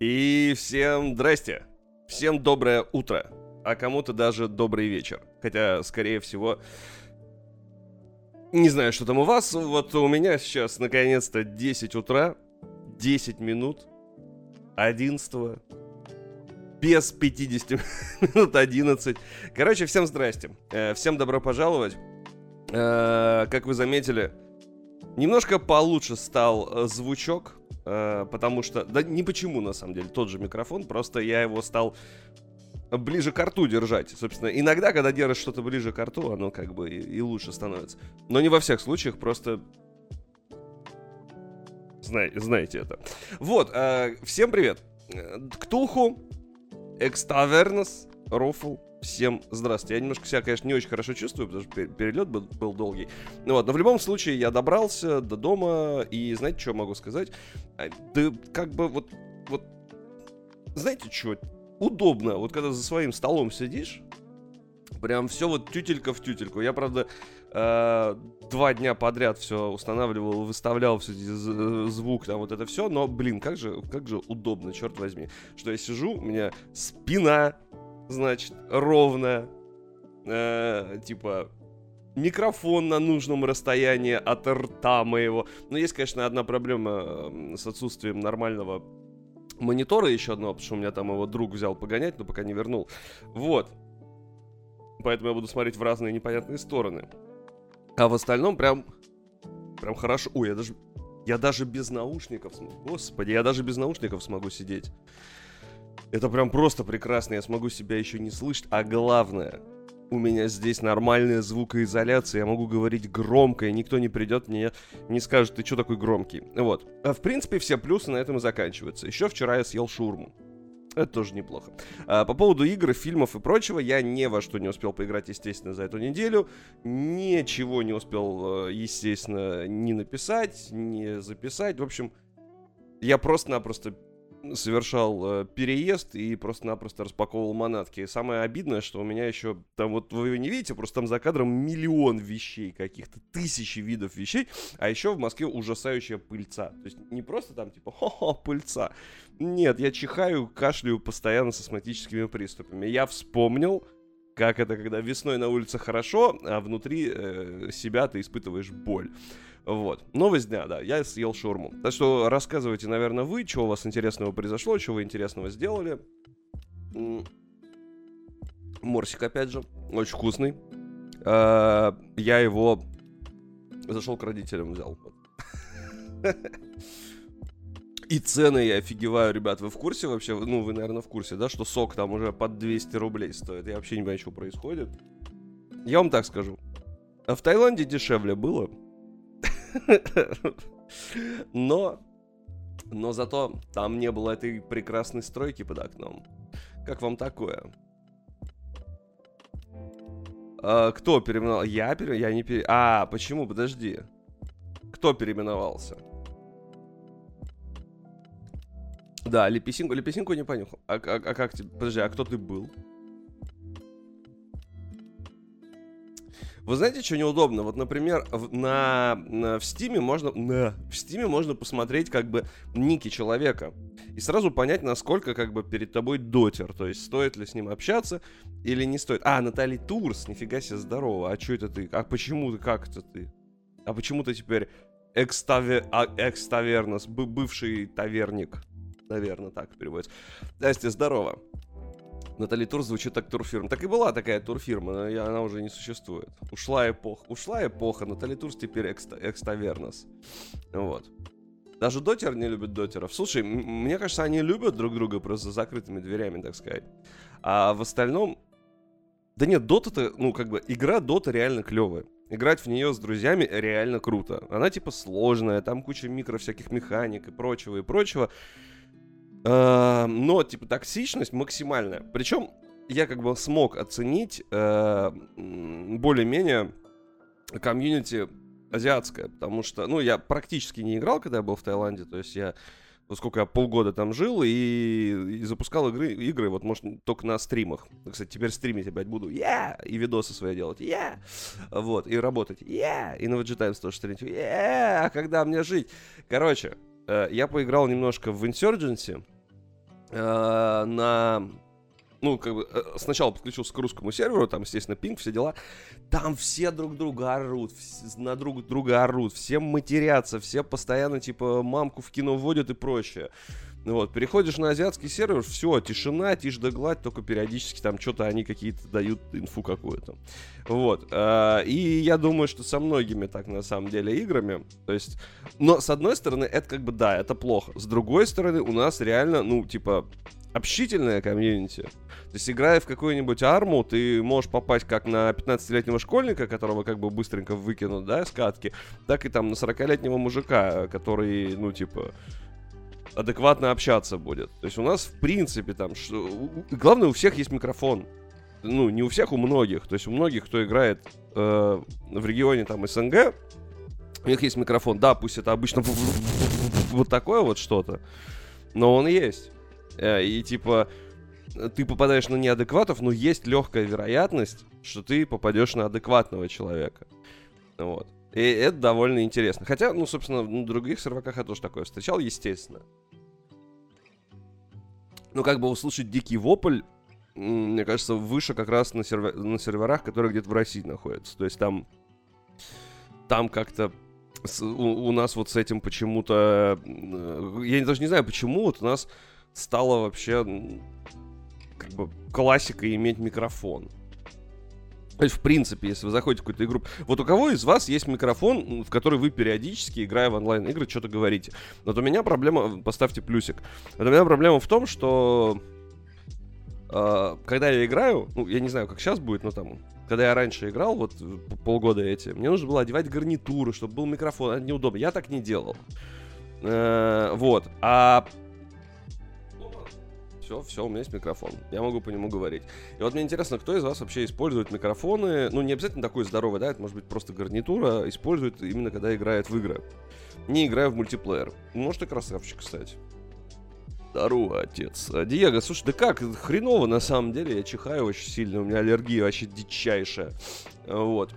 И всем здрасте. Всем доброе утро. А кому-то даже добрый вечер. Хотя, скорее всего, не знаю, что там у вас. Вот у меня сейчас наконец-то 10 утра, 10 минут, 11 без 50 минут 11. Короче, всем здрасте. Э, всем добро пожаловать. Э, как вы заметили, немножко получше стал э, звучок потому что, да не почему на самом деле, тот же микрофон, просто я его стал ближе к рту держать. Собственно, иногда, когда держишь что-то ближе к рту, оно как бы и, и лучше становится. Но не во всех случаях, просто Знай, знаете это. Вот, э, всем привет. Э, Ктулху, Экставернос, Рофл, Всем здравствуйте. Я немножко себя, конечно, не очень хорошо чувствую, потому что перелет был, был долгий. Ну вот, но в любом случае я добрался до дома, и знаете, что могу сказать? А, да как бы вот, вот, знаете что, удобно, вот когда за своим столом сидишь, прям все вот тютелька в тютельку. Я, правда, э, два дня подряд все устанавливал, выставлял все звук, там вот это все, но, блин, как же, как же удобно, черт возьми, что я сижу, у меня спина значит, ровно, э, типа, микрофон на нужном расстоянии от рта моего. Но есть, конечно, одна проблема с отсутствием нормального монитора еще одного, потому что у меня там его друг взял погонять, но пока не вернул. Вот. Поэтому я буду смотреть в разные непонятные стороны. А в остальном прям... Прям хорошо. Ой, я даже... Я даже без наушников. Господи, я даже без наушников смогу сидеть. Это прям просто прекрасно, я смогу себя еще не слышать. А главное, у меня здесь нормальная звукоизоляция, я могу говорить громко, и никто не придет мне, не скажет, ты что такой громкий. Вот. А в принципе, все плюсы на этом и заканчиваются. Еще вчера я съел шурму. Это тоже неплохо. А, по поводу игр, фильмов и прочего, я ни во что не успел поиграть, естественно, за эту неделю. Ничего не успел, э, естественно, ни написать, ни записать. В общем, я просто-напросто совершал э, переезд и просто-напросто распаковывал манатки. самое обидное, что у меня еще, там вот вы не видите, просто там за кадром миллион вещей каких-то, тысячи видов вещей, а еще в Москве ужасающая пыльца. То есть не просто там типа хо-хо, пыльца. Нет, я чихаю, кашляю постоянно с астматическими приступами. Я вспомнил, как это, когда весной на улице хорошо, а внутри э, себя ты испытываешь боль. Вот. Новость дня, да, я съел шурму. Так что рассказывайте, наверное, вы, что у вас интересного произошло, что вы интересного сделали. Морсик, опять же, очень вкусный. А, я его зашел к родителям, взял. И цены я офигеваю, ребят, вы в курсе вообще? Ну, вы, наверное, в курсе, да, что сок там уже под 200 рублей стоит. Я вообще не понимаю, что происходит. Я вам так скажу. А в Таиланде дешевле было. Но, но зато там не было этой прекрасной стройки под окном. Как вам такое? А, кто переименовал? Я пере... Я не пере... А, почему? Подожди. Кто переименовался? Да, Лепесинку. Лепесинку не понюхал. А, а, а как тебе? Подожди, а кто ты был? Вы знаете, что неудобно? Вот, например, в, на, на, в Стиме можно, на, в Стиме можно посмотреть как бы ники человека и сразу понять, насколько как бы перед тобой дотер, то есть стоит ли с ним общаться или не стоит. А, Натали Турс, нифига себе здорово, а что это ты? А почему ты, как это ты? А почему ты теперь экставе, а, экставернос, бывший таверник? Наверное, так переводится. Здрасте, здорово. Натали Тур звучит как турфирма. Так и была такая турфирма, но она уже не существует. Ушла эпоха. Ушла эпоха, Натали Турс теперь экста, экставернос. Вот. Даже дотер не любит дотеров. Слушай, мне кажется, они любят друг друга просто за закрытыми дверями, так сказать. А в остальном... Да нет, дота-то, ну, как бы, игра дота реально клевая. Играть в нее с друзьями реально круто. Она, типа, сложная, там куча микро всяких механик и прочего, и прочего. Э, но, типа, токсичность максимальная. Причем я как бы смог оценить э, более-менее комьюнити азиатское, потому что, ну, я практически не играл, когда я был в Таиланде, то есть я, сколько я полгода там жил и, и запускал игры, игры, вот, может, только на стримах. Кстати, теперь стримить опять буду, yeah! и видосы свои делать, yeah! вот, и работать, yeah! и на VG Times тоже стримить, yeah! а когда мне жить? Короче, я поиграл немножко в Insurgency. э, на ну, как бы, э, сначала подключился к русскому серверу, там, естественно, пинг, все дела. Там все друг друга орут, на друг друга орут, все матерятся, все постоянно, типа, мамку в кино вводят и прочее. Ну вот, переходишь на азиатский сервер, все, тишина, тишь да гладь, только периодически там что-то они какие-то дают инфу какую-то. Вот, э, и я думаю, что со многими так на самом деле играми, то есть, но с одной стороны, это как бы, да, это плохо, с другой стороны, у нас реально, ну, типа, общительная комьюнити. То есть, играя в какую-нибудь арму, ты можешь попасть как на 15-летнего школьника, которого как бы быстренько выкинут, да, с катки, так и там на 40-летнего мужика, который, ну, типа, адекватно общаться будет. То есть у нас, в принципе, там... Что... Главное, у всех есть микрофон. Ну, не у всех, у многих. То есть у многих, кто играет э, в регионе там СНГ, у них есть микрофон. Да, пусть это обычно вот такое вот что-то, но он есть. Э, и типа ты попадаешь на неадекватов, но есть легкая вероятность, что ты попадешь на адекватного человека. Вот. И это довольно интересно. Хотя, ну, собственно, на других серваках я тоже такое встречал, естественно. Ну, как бы услышать дикий вопль, мне кажется, выше как раз на, сервер, на серверах, которые где-то в России находятся. То есть там, там как-то с, у, у нас вот с этим почему-то, я даже не знаю почему, вот у нас стало вообще как бы классикой иметь микрофон. То есть, в принципе, если вы заходите в какую-то игру... Вот у кого из вас есть микрофон, в который вы периодически, играя в онлайн-игры, что-то говорите? Вот у меня проблема... Поставьте плюсик. Вот у меня проблема в том, что... Э, когда я играю, ну, я не знаю, как сейчас будет, но там... Когда я раньше играл, вот полгода эти, мне нужно было одевать гарнитуру, чтобы был микрофон. Это неудобно. Я так не делал. Э, вот. А все, все, у меня есть микрофон. Я могу по нему говорить. И вот мне интересно, кто из вас вообще использует микрофоны, ну, не обязательно такой здоровый, да, это может быть просто гарнитура, использует именно когда играет в игры. Не играя в мультиплеер. Может, и красавчик, кстати. Здорово, отец. А, Диего, слушай, да как? Хреново, на самом деле. Я чихаю очень сильно. У меня аллергия вообще дичайшая. Вот.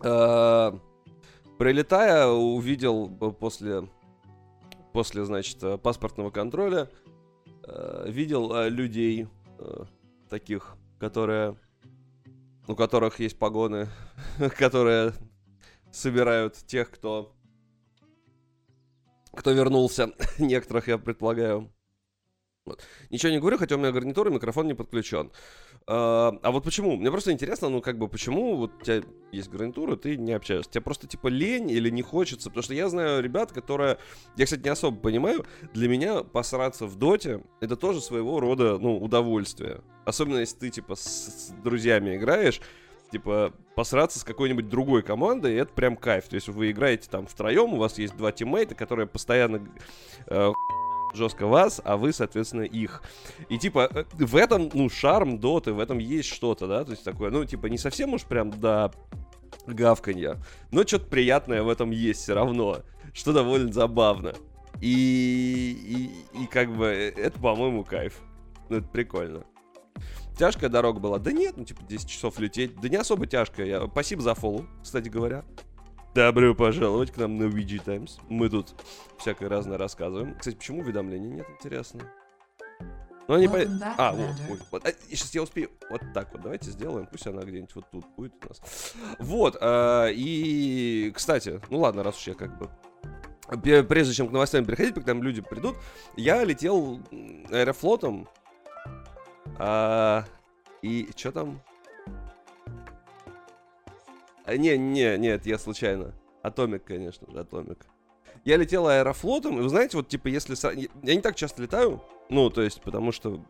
А, прилетая, увидел после, после, значит, паспортного контроля э, видел э, людей э, таких, которые, у которых есть погоны, которые собирают тех, кто, кто вернулся, некоторых я предполагаю. Вот. Ничего не говорю, хотя у меня гарнитура, микрофон не подключен. А, а вот почему? Мне просто интересно, ну как бы почему вот у тебя есть гарнитура, ты не общаешься? Тебе просто типа лень или не хочется? Потому что я знаю ребят, которые, я, кстати, не особо понимаю, для меня посраться в доте это тоже своего рода, ну, удовольствие. Особенно если ты типа с, с друзьями играешь, типа, посраться с какой-нибудь другой командой, это прям кайф. То есть вы играете там втроем, у вас есть два тиммейта, которые постоянно э, жестко вас, а вы, соответственно, их. И типа э, в этом, ну, шарм доты, в этом есть что-то, да, то есть такое, ну, типа не совсем уж прям до гавканья, но что-то приятное в этом есть все равно, что довольно забавно. И, и, и как бы э, это, по-моему, кайф. Ну, это прикольно. Тяжкая дорога была? Да нет, ну, типа, 10 часов лететь. Да не особо тяжкая. Я... Спасибо за фоллоу, кстати говоря. Добро пожаловать к нам на VG Times. Мы тут всякое разное рассказываем. Кстати, почему уведомлений нет, интересно? Ну, они по... А, вот, ой, вот. А, сейчас я успею. Вот так вот, давайте сделаем. Пусть она где-нибудь вот тут будет у нас. Вот, а, и, кстати, ну ладно, раз уж я как бы... Прежде чем к новостям переходить, пока там люди придут, я летел аэрофлотом. А, и что там? А, не, не, нет, я случайно. Атомик, конечно же, Атомик. Я летел аэрофлотом, и вы знаете, вот типа, если... Я не так часто летаю, ну, то есть, потому что...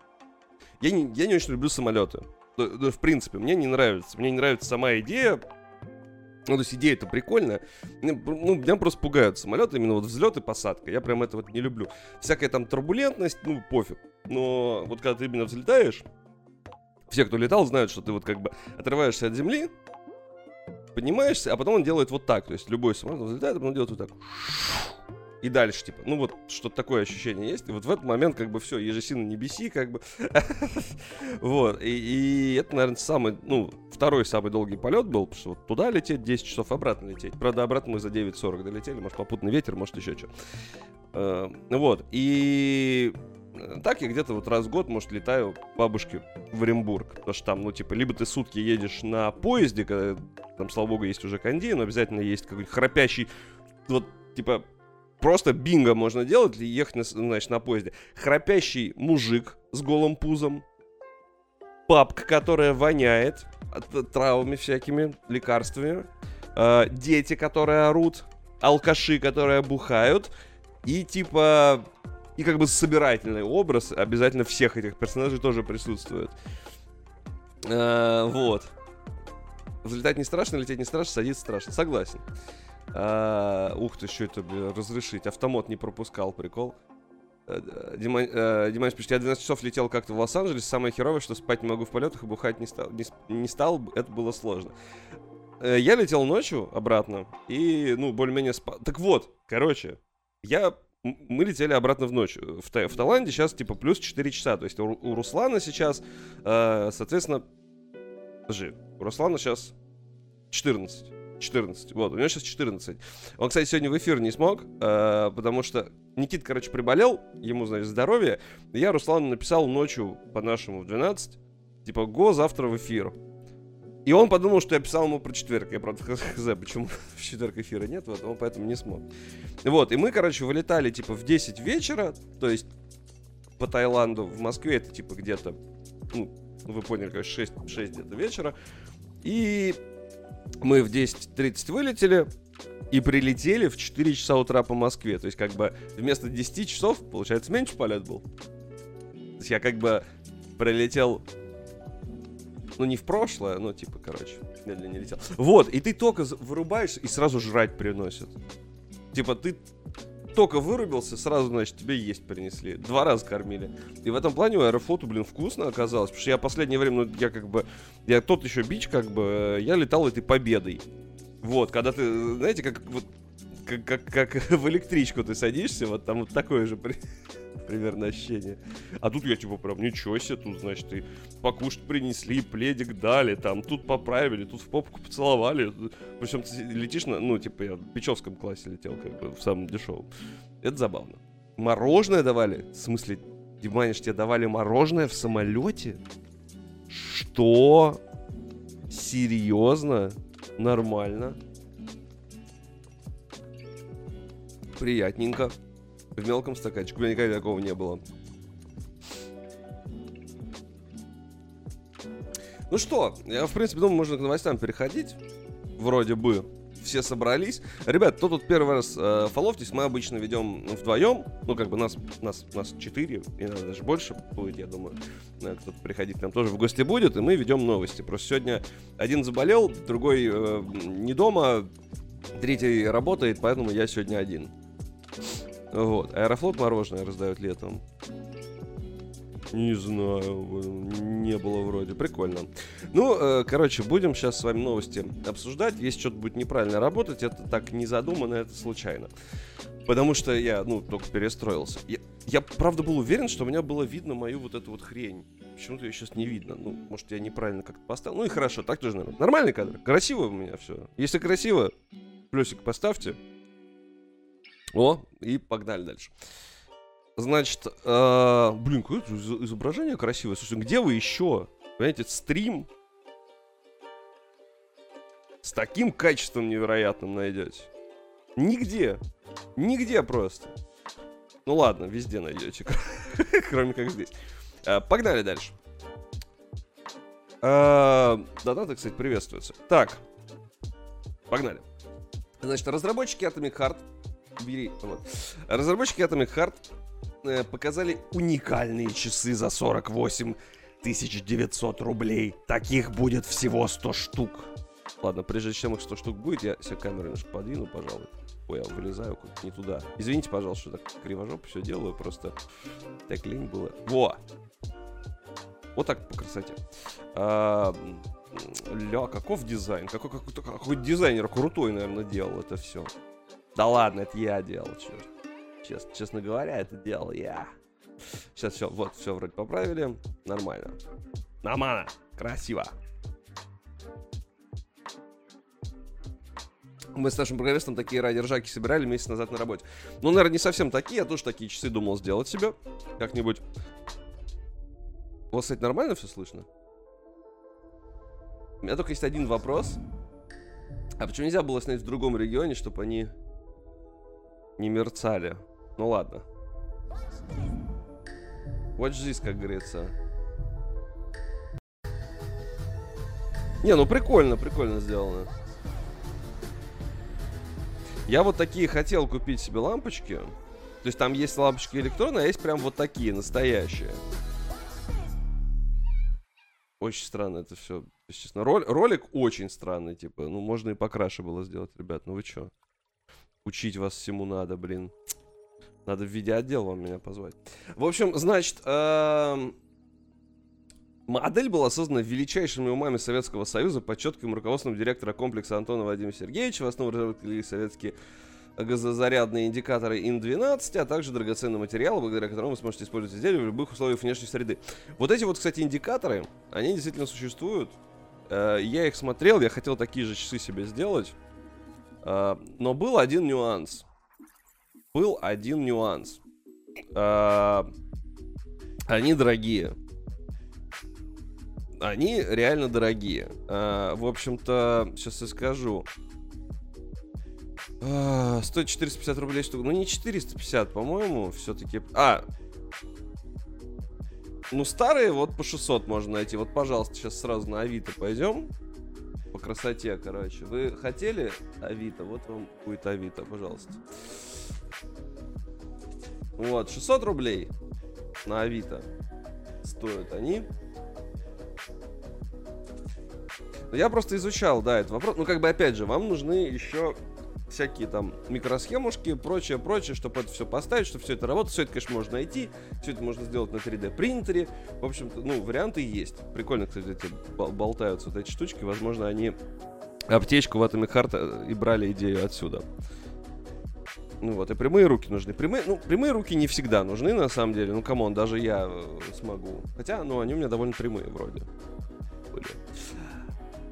Я не, я не очень люблю самолеты. В принципе, мне не нравится. Мне не нравится сама идея. Ну, то есть идея это прикольная. Ну, меня просто пугают самолеты, именно вот взлет и посадка. Я прям это вот не люблю. Всякая там турбулентность, ну, пофиг. Но вот когда ты именно взлетаешь, все, кто летал, знают, что ты вот как бы отрываешься от земли, поднимаешься, а потом он делает вот так. То есть любой самолет взлетает, а потом делает вот так. И дальше, типа, ну вот, что-то такое ощущение есть. И вот в этот момент, как бы, все, ежесильно не беси, как бы. вот, и, и это, наверное, самый, ну, второй самый долгий полет был, потому что вот туда лететь 10 часов, обратно лететь. Правда, обратно мы за 9.40 долетели, может, попутный ветер, может, еще что. Э, вот, и так я где-то вот раз в год, может, летаю к бабушке в Оренбург. Потому что там, ну, типа, либо ты сутки едешь на поезде, когда там, слава богу, есть уже кондей, но обязательно есть какой-нибудь храпящий, вот, типа, просто бинго можно делать и ехать, на, значит, на поезде. Храпящий мужик с голым пузом, папка, которая воняет от травмами всякими, лекарствами, э, дети, которые орут, алкаши, которые бухают, и типа и как бы собирательный образ обязательно всех этих персонажей тоже присутствует. Э, вот. Взлетать не страшно, лететь не страшно, садиться страшно. Согласен. Э, ух ты, что это, блин, разрешить. Автомат не пропускал, прикол. Э, Дима, э, Димаш пишет, я 12 часов летел как-то в Лос-Анджелес, самое херовое, что спать не могу в полетах и бухать не стал, не, не стал, это было сложно. Э, я летел ночью обратно и, ну, более-менее спал. Так вот, короче, я мы летели обратно в ночь. В, Та в Таиланде сейчас типа плюс 4 часа. То есть у, у Руслана сейчас, э, соответственно... Подожди, у Руслана сейчас 14. 14. Вот, у него сейчас 14. Он, кстати, сегодня в эфир не смог, э, потому что Никит, короче, приболел, ему, значит, здоровье. Я Руслану написал ночью по-нашему в 12, типа, го завтра в эфир. И он подумал, что я писал ему про четверг. Я, правда, хз, почему в четверг эфира нет, вот, он поэтому не смог. Вот, и мы, короче, вылетали, типа, в 10 вечера, то есть по Таиланду, в Москве это, типа, где-то, ну, вы поняли, короче, 6, 6 где-то вечера. И мы в 10.30 вылетели, и прилетели в 4 часа утра по Москве. То есть, как бы, вместо 10 часов, получается, меньше полет был. То есть, я как бы прилетел ну, не в прошлое, но типа, короче, медленно летел. Вот, и ты только вырубаешь и сразу жрать приносят. Типа, ты только вырубился, сразу, значит, тебе есть принесли. Два раза кормили. И в этом плане у Аэрофлоту, блин, вкусно оказалось. Потому что я последнее время, ну, я как бы... Я тот еще бич, как бы, я летал этой победой. Вот, когда ты, знаете, как вот как, как, как в электричку ты садишься, вот там вот такое же примерно ощущение. А тут я типа прям, ничего себе, тут, значит, и покушать принесли, пледик дали, там, тут поправили, тут в попку поцеловали. Причем ты летишь на, ну, типа я в Печевском классе летел, как бы, в самом дешевом. Это забавно. Мороженое давали? В смысле, Диманиш, тебе давали мороженое в самолете? Что? Серьезно? Нормально. Приятненько. В мелком стаканчике. У меня никогда такого не было. Ну что, я, в принципе, думаю, можно к новостям переходить. Вроде бы все собрались. Ребят, кто тут первый раз э, фоловьтесь, мы обычно ведем вдвоем. Ну, как бы нас, нас, нас четыре, и даже больше будет, я думаю. Э, кто-то приходить к нам тоже в гости будет, и мы ведем новости. Просто сегодня один заболел, другой э, не дома, третий работает, поэтому я сегодня один. Вот. Аэрофлот мороженое раздает летом. Не знаю, не было вроде. Прикольно. Ну, э, короче, будем сейчас с вами новости обсуждать. Если что-то будет неправильно работать, это так не задумано, это случайно. Потому что я, ну, только перестроился. Я, я, правда, был уверен, что у меня было видно мою вот эту вот хрень. Почему-то ее сейчас не видно. Ну, может, я неправильно как-то поставил. Ну и хорошо, так тоже, наверное. Нормальный кадр. Красиво у меня все. Если красиво, плюсик поставьте. О, и погнали дальше. Значит, э, блин, какое изображение красивое. Слушайте, где вы еще? Понимаете, стрим с таким качеством невероятным найдете. Нигде. Нигде просто. Ну ладно, везде найдете, кроме как здесь. Э, погнали дальше. Э, донаты, кстати, приветствуются. Так, погнали. Значит, разработчики Atomic Heart бери. Вот. Разработчики Atomic Heart э, показали уникальные часы за 48 900 рублей. Таких будет всего 100 штук. Ладно, прежде чем их 100 штук будет, я себе камеру немножко подвину, пожалуй. Ой, я вылезаю не туда. Извините, пожалуйста, что так кривожоп все делаю, просто так лень было. Во! Вот так по красоте. А, ля, каков дизайн? Какой, какой, какой дизайнер крутой, наверное, делал это все. Да ладно, это я делал, черт. Честно, честно говоря, это делал я. Сейчас все, вот, все вроде поправили. Нормально. Нормально. Красиво. Мы с нашим программистом такие ради ржаки собирали месяц назад на работе. Ну, наверное, не совсем такие, я тоже такие часы думал сделать себе. Как-нибудь. У вас, кстати, нормально все слышно? У меня только есть один вопрос. А почему нельзя было снять в другом регионе, чтобы они не мерцали? Ну ладно. Watch this, как говорится. Не, ну прикольно, прикольно сделано. Я вот такие хотел купить себе лампочки. То есть там есть лампочки электронные, а есть прям вот такие, настоящие. Очень странно это все, честно. Ролик очень странный, типа. Ну, можно и покраше было сделать, ребят. Ну вы чё? Учить вас всему надо, блин. Надо в видеоотдел вам меня позвать. В общем, значит, эм... модель была создана величайшими умами Советского Союза под четким руководством директора комплекса Антона Владимира Сергеевича. В основу разработали советские газозарядные индикаторы IN-12, а также драгоценный материал, благодаря которому вы сможете использовать изделие в любых условиях внешней среды. Вот эти вот, кстати, индикаторы, они действительно существуют. Э, я их смотрел, я хотел такие же часы себе сделать. Э, но был один нюанс. Был один нюанс. Э, они дорогие. Они реально дорогие. В общем-то, сейчас я скажу. Стоит 450 рублей штука. Ну, не 450, по-моему, все-таки. А, ну, старые вот по 600 можно найти. Вот, пожалуйста, сейчас сразу на Авито пойдем. По красоте, короче. Вы хотели Авито? Вот вам будет Авито, пожалуйста. Вот, 600 рублей на Авито стоят они. Я просто изучал, да, этот вопрос. Ну, как бы, опять же, вам нужны еще всякие там микросхемушки, прочее, прочее, чтобы это все поставить, чтобы все это работало. Все это, конечно, можно найти, все это можно сделать на 3D принтере. В общем-то, ну, варианты есть. Прикольно, кстати, эти болтаются вот эти штучки. Возможно, они аптечку в Atomic Heart и брали идею отсюда. Ну вот, и прямые руки нужны. Прямые, ну, прямые руки не всегда нужны, на самом деле. Ну, come on, даже я э, смогу. Хотя, ну, они у меня довольно прямые вроде были.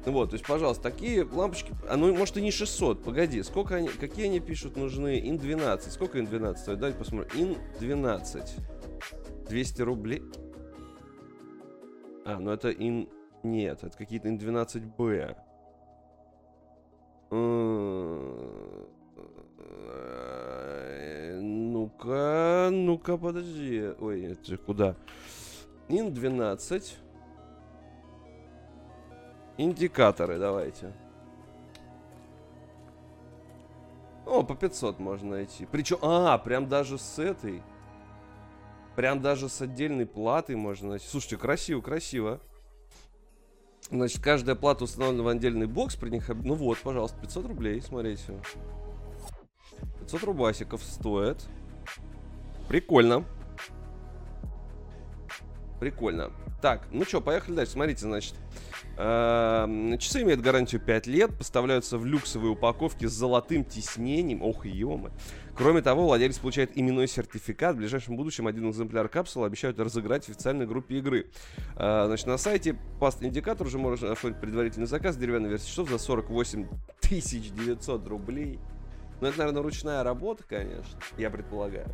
Вот, то есть, пожалуйста, такие лампочки, а ну, может и не 600, погоди, сколько они, какие они пишут нужны, ин 12, сколько ин 12 стоит, давайте посмотрим, ин 12, 200 рублей, а, ну это ин, нет, это какие-то ин 12b, ну-ка, ну-ка, подожди, ой, это куда, ин 12, Индикаторы давайте. О, по 500 можно найти. Причем, а, прям даже с этой. Прям даже с отдельной платой можно найти. Слушайте, красиво, красиво. Значит, каждая плата установлена в отдельный бокс. При них... Ну вот, пожалуйста, 500 рублей, смотрите. 500 рубасиков стоит. Прикольно. Прикольно. Так, ну что, поехали дальше. Смотрите, значит. Эм, часы имеют гарантию 5 лет, поставляются в люксовой упаковке с золотым тиснением. Ох, емы. Кроме того, владелец получает именной сертификат. В ближайшем будущем один экземпляр капсулы обещают разыграть в официальной группе игры. Э, значит, на сайте Past Индикатор уже можно оформить предварительный заказ деревянной версии часов за 48 900 рублей. Ну, это, наверное, ручная работа, конечно, я предполагаю.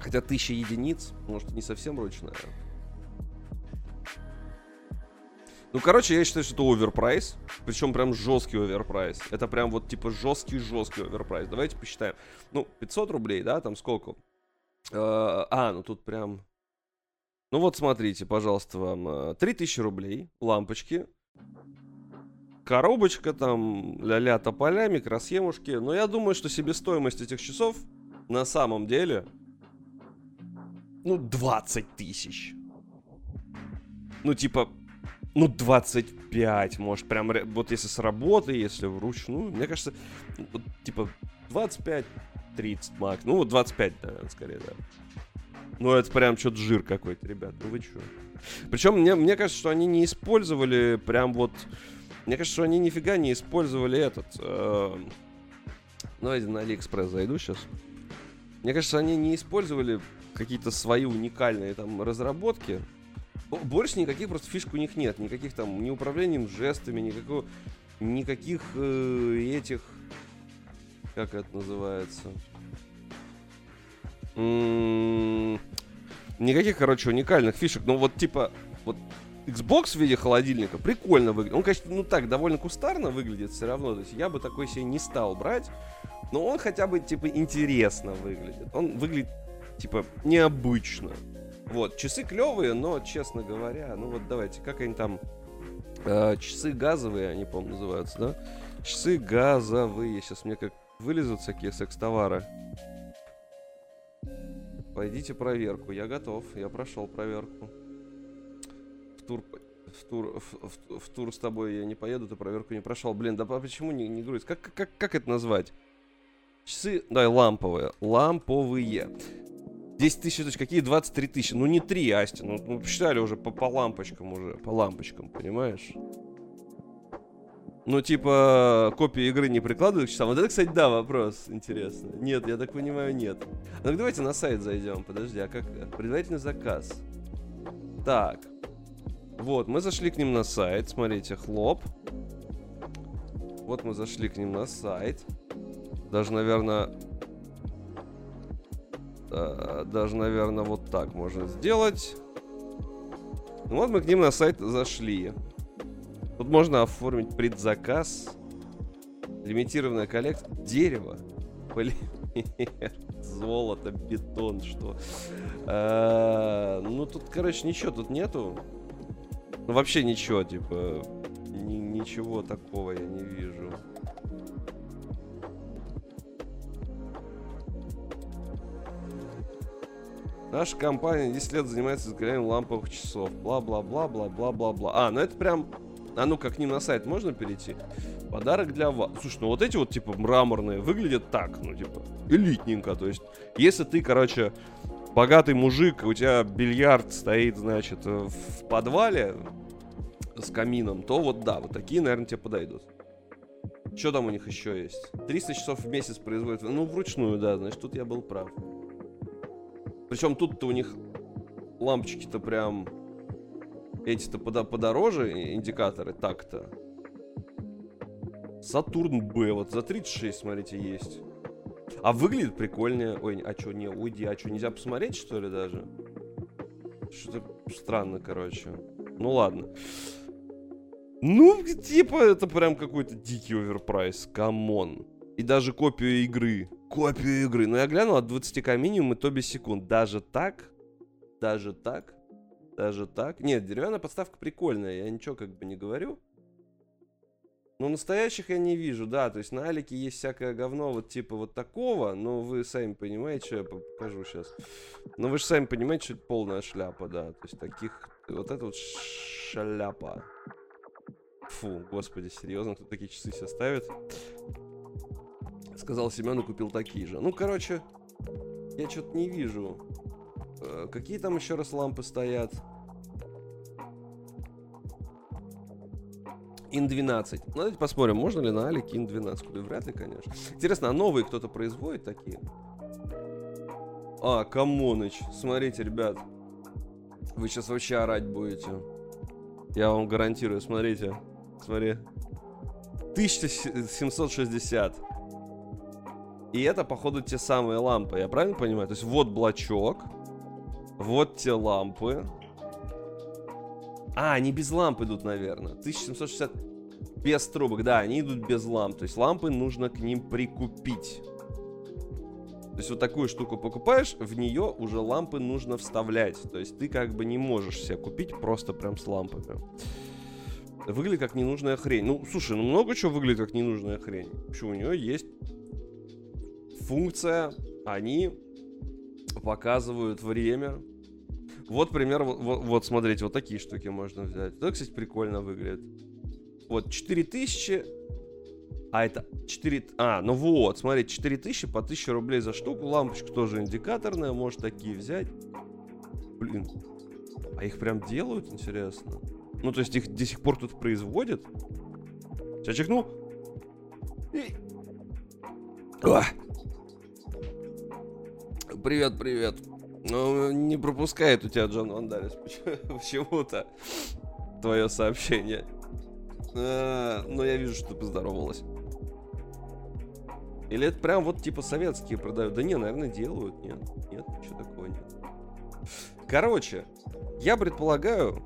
Хотя тысяча единиц, может, не совсем ручная. Ну, короче, я считаю, что это overprice. Причем прям жесткий overprice. Это прям вот типа жесткий-жесткий overprice. Давайте посчитаем. Ну, 500 рублей, да, там сколько? Э, а, ну тут прям... Ну вот смотрите, пожалуйста, вам 3000 э, рублей, лампочки, коробочка там, ля-ля тополя, микросхемушки. Но я думаю, что себестоимость этих часов на самом деле, ну, 20 тысяч. Ну, типа, ну, 25, может, прям, вот если с работы, если вручную, мне кажется, вот, типа, 25-30 макс, ну, вот 25, наверное, скорее, да. Ну, это прям что-то жир какой-то, ребят, ну вы чё? Причем мне, мне кажется, что они не использовали прям вот... Мне кажется, что они нифига не использовали этот... Э, давайте на Алиэкспресс зайду сейчас. Мне кажется, они не использовали какие-то свои уникальные там разработки. Больше никаких просто фишек у них нет. Никаких там ни управлением жестами, никакого, никаких э, этих... Как это называется? М-м- никаких, короче, уникальных фишек. Ну вот типа, вот Xbox в виде холодильника прикольно выглядит. Он, конечно, ну так, довольно кустарно выглядит все равно. То есть я бы такой себе не стал брать. Но он хотя бы, типа, интересно выглядит. Он выглядит, типа, необычно. Вот, часы клевые, но, честно говоря, ну вот давайте, как они там... Э, часы газовые, они, по-моему, называются, да? Часы газовые. Сейчас мне как вылезут всякие секс-товары. Пойдите проверку. Я готов. Я прошел проверку. В тур, в тур, в, в, в тур с тобой я не поеду, ты проверку не прошел. Блин, да почему не, не грузит? Как, как, как это назвать? Часы, да, ламповые. Ламповые. 10 тысяч, какие 23 тысячи? Ну не 3, Асти, ну, ну посчитали уже по, по лампочкам уже, по лампочкам, понимаешь? Ну, типа, копии игры не прикладывают к часам. Вот это, кстати, да, вопрос интересный. Нет, я так понимаю, нет. Ну, давайте на сайт зайдем. Подожди, а как? Предварительный заказ. Так. Вот, мы зашли к ним на сайт. Смотрите, хлоп. Вот мы зашли к ним на сайт. Даже, наверное... Э, даже, наверное, вот так можно сделать. Ну, вот мы к ним на сайт зашли. Тут можно оформить предзаказ. Лимитированная коллекция. Дерево. Полимер. Золото, бетон, что. А, ну, тут, короче, ничего тут нету. Ну, вообще ничего, типа. Ни, ничего такого я не вижу. Наша компания 10 лет занимается изготовлением ламповых часов. Бла-бла-бла-бла-бла-бла-бла. А, ну это прям а ну-ка, к ним на сайт можно перейти? Подарок для вас. Слушай, ну вот эти вот, типа, мраморные выглядят так, ну, типа, элитненько. То есть, если ты, короче, богатый мужик, у тебя бильярд стоит, значит, в подвале с камином, то вот да, вот такие, наверное, тебе подойдут. Что там у них еще есть? 300 часов в месяц производят. Ну, вручную, да, значит, тут я был прав. Причем тут-то у них лампочки-то прям эти-то подо подороже, индикаторы, так-то. Сатурн Б, вот за 36, смотрите, есть. А выглядит прикольнее. Ой, а что, не, уйди, а что, нельзя посмотреть, что ли, даже? Что-то странно, короче. Ну ладно. Ну, типа, это прям какой-то дикий overprice. Come on. И даже копию игры. Копию игры. Но я глянул, от 20к минимум и то без секунд. Даже так? Даже так? Даже так? Нет, деревянная подставка прикольная, я ничего как бы не говорю. Но настоящих я не вижу, да, то есть на Алике есть всякое говно вот типа вот такого, но вы сами понимаете, что я покажу сейчас. Но вы же сами понимаете, что это полная шляпа, да, то есть таких, вот это вот шляпа. Фу, господи, серьезно, кто такие часы себе ставит? Сказал Семен и купил такие же. Ну, короче, я что-то не вижу Э, какие там еще раз лампы стоят? Ин 12. Ну, давайте посмотрим, можно ли на Алике Ин 12 купить. Вряд ли, конечно. Интересно, а новые кто-то производит такие? А, Камоныч. Смотрите, ребят. Вы сейчас вообще орать будете. Я вам гарантирую, смотрите. Смотри. 1760. И это, походу, те самые лампы. Я правильно понимаю? То есть вот блочок. Вот те лампы. А, они без ламп идут, наверное. 1760 без трубок. Да, они идут без ламп. То есть лампы нужно к ним прикупить. То есть вот такую штуку покупаешь, в нее уже лампы нужно вставлять. То есть ты как бы не можешь себе купить просто прям с лампами. Выглядит как ненужная хрень. Ну, слушай, ну много чего выглядит как ненужная хрень. Почему у нее есть функция, они показывают время, вот пример, вот, вот смотрите, вот такие штуки можно взять. Это, кстати, прикольно выглядит. Вот 4000, а это 4... А, ну вот, смотрите, 4000 по 1000 рублей за штуку. Лампочка тоже индикаторная, может такие взять. Блин, а их прям делают, интересно? Ну, то есть их до сих пор тут производят? Сейчас чекну. И... Привет, привет. Ну, не пропускает у тебя Джон Вандалис почему-то твое сообщение. Э, но я вижу, что ты поздоровалась. Или это прям вот типа советские продают? Да не, наверное, делают. Нет, нет, ничего такого нет. Короче, я предполагаю,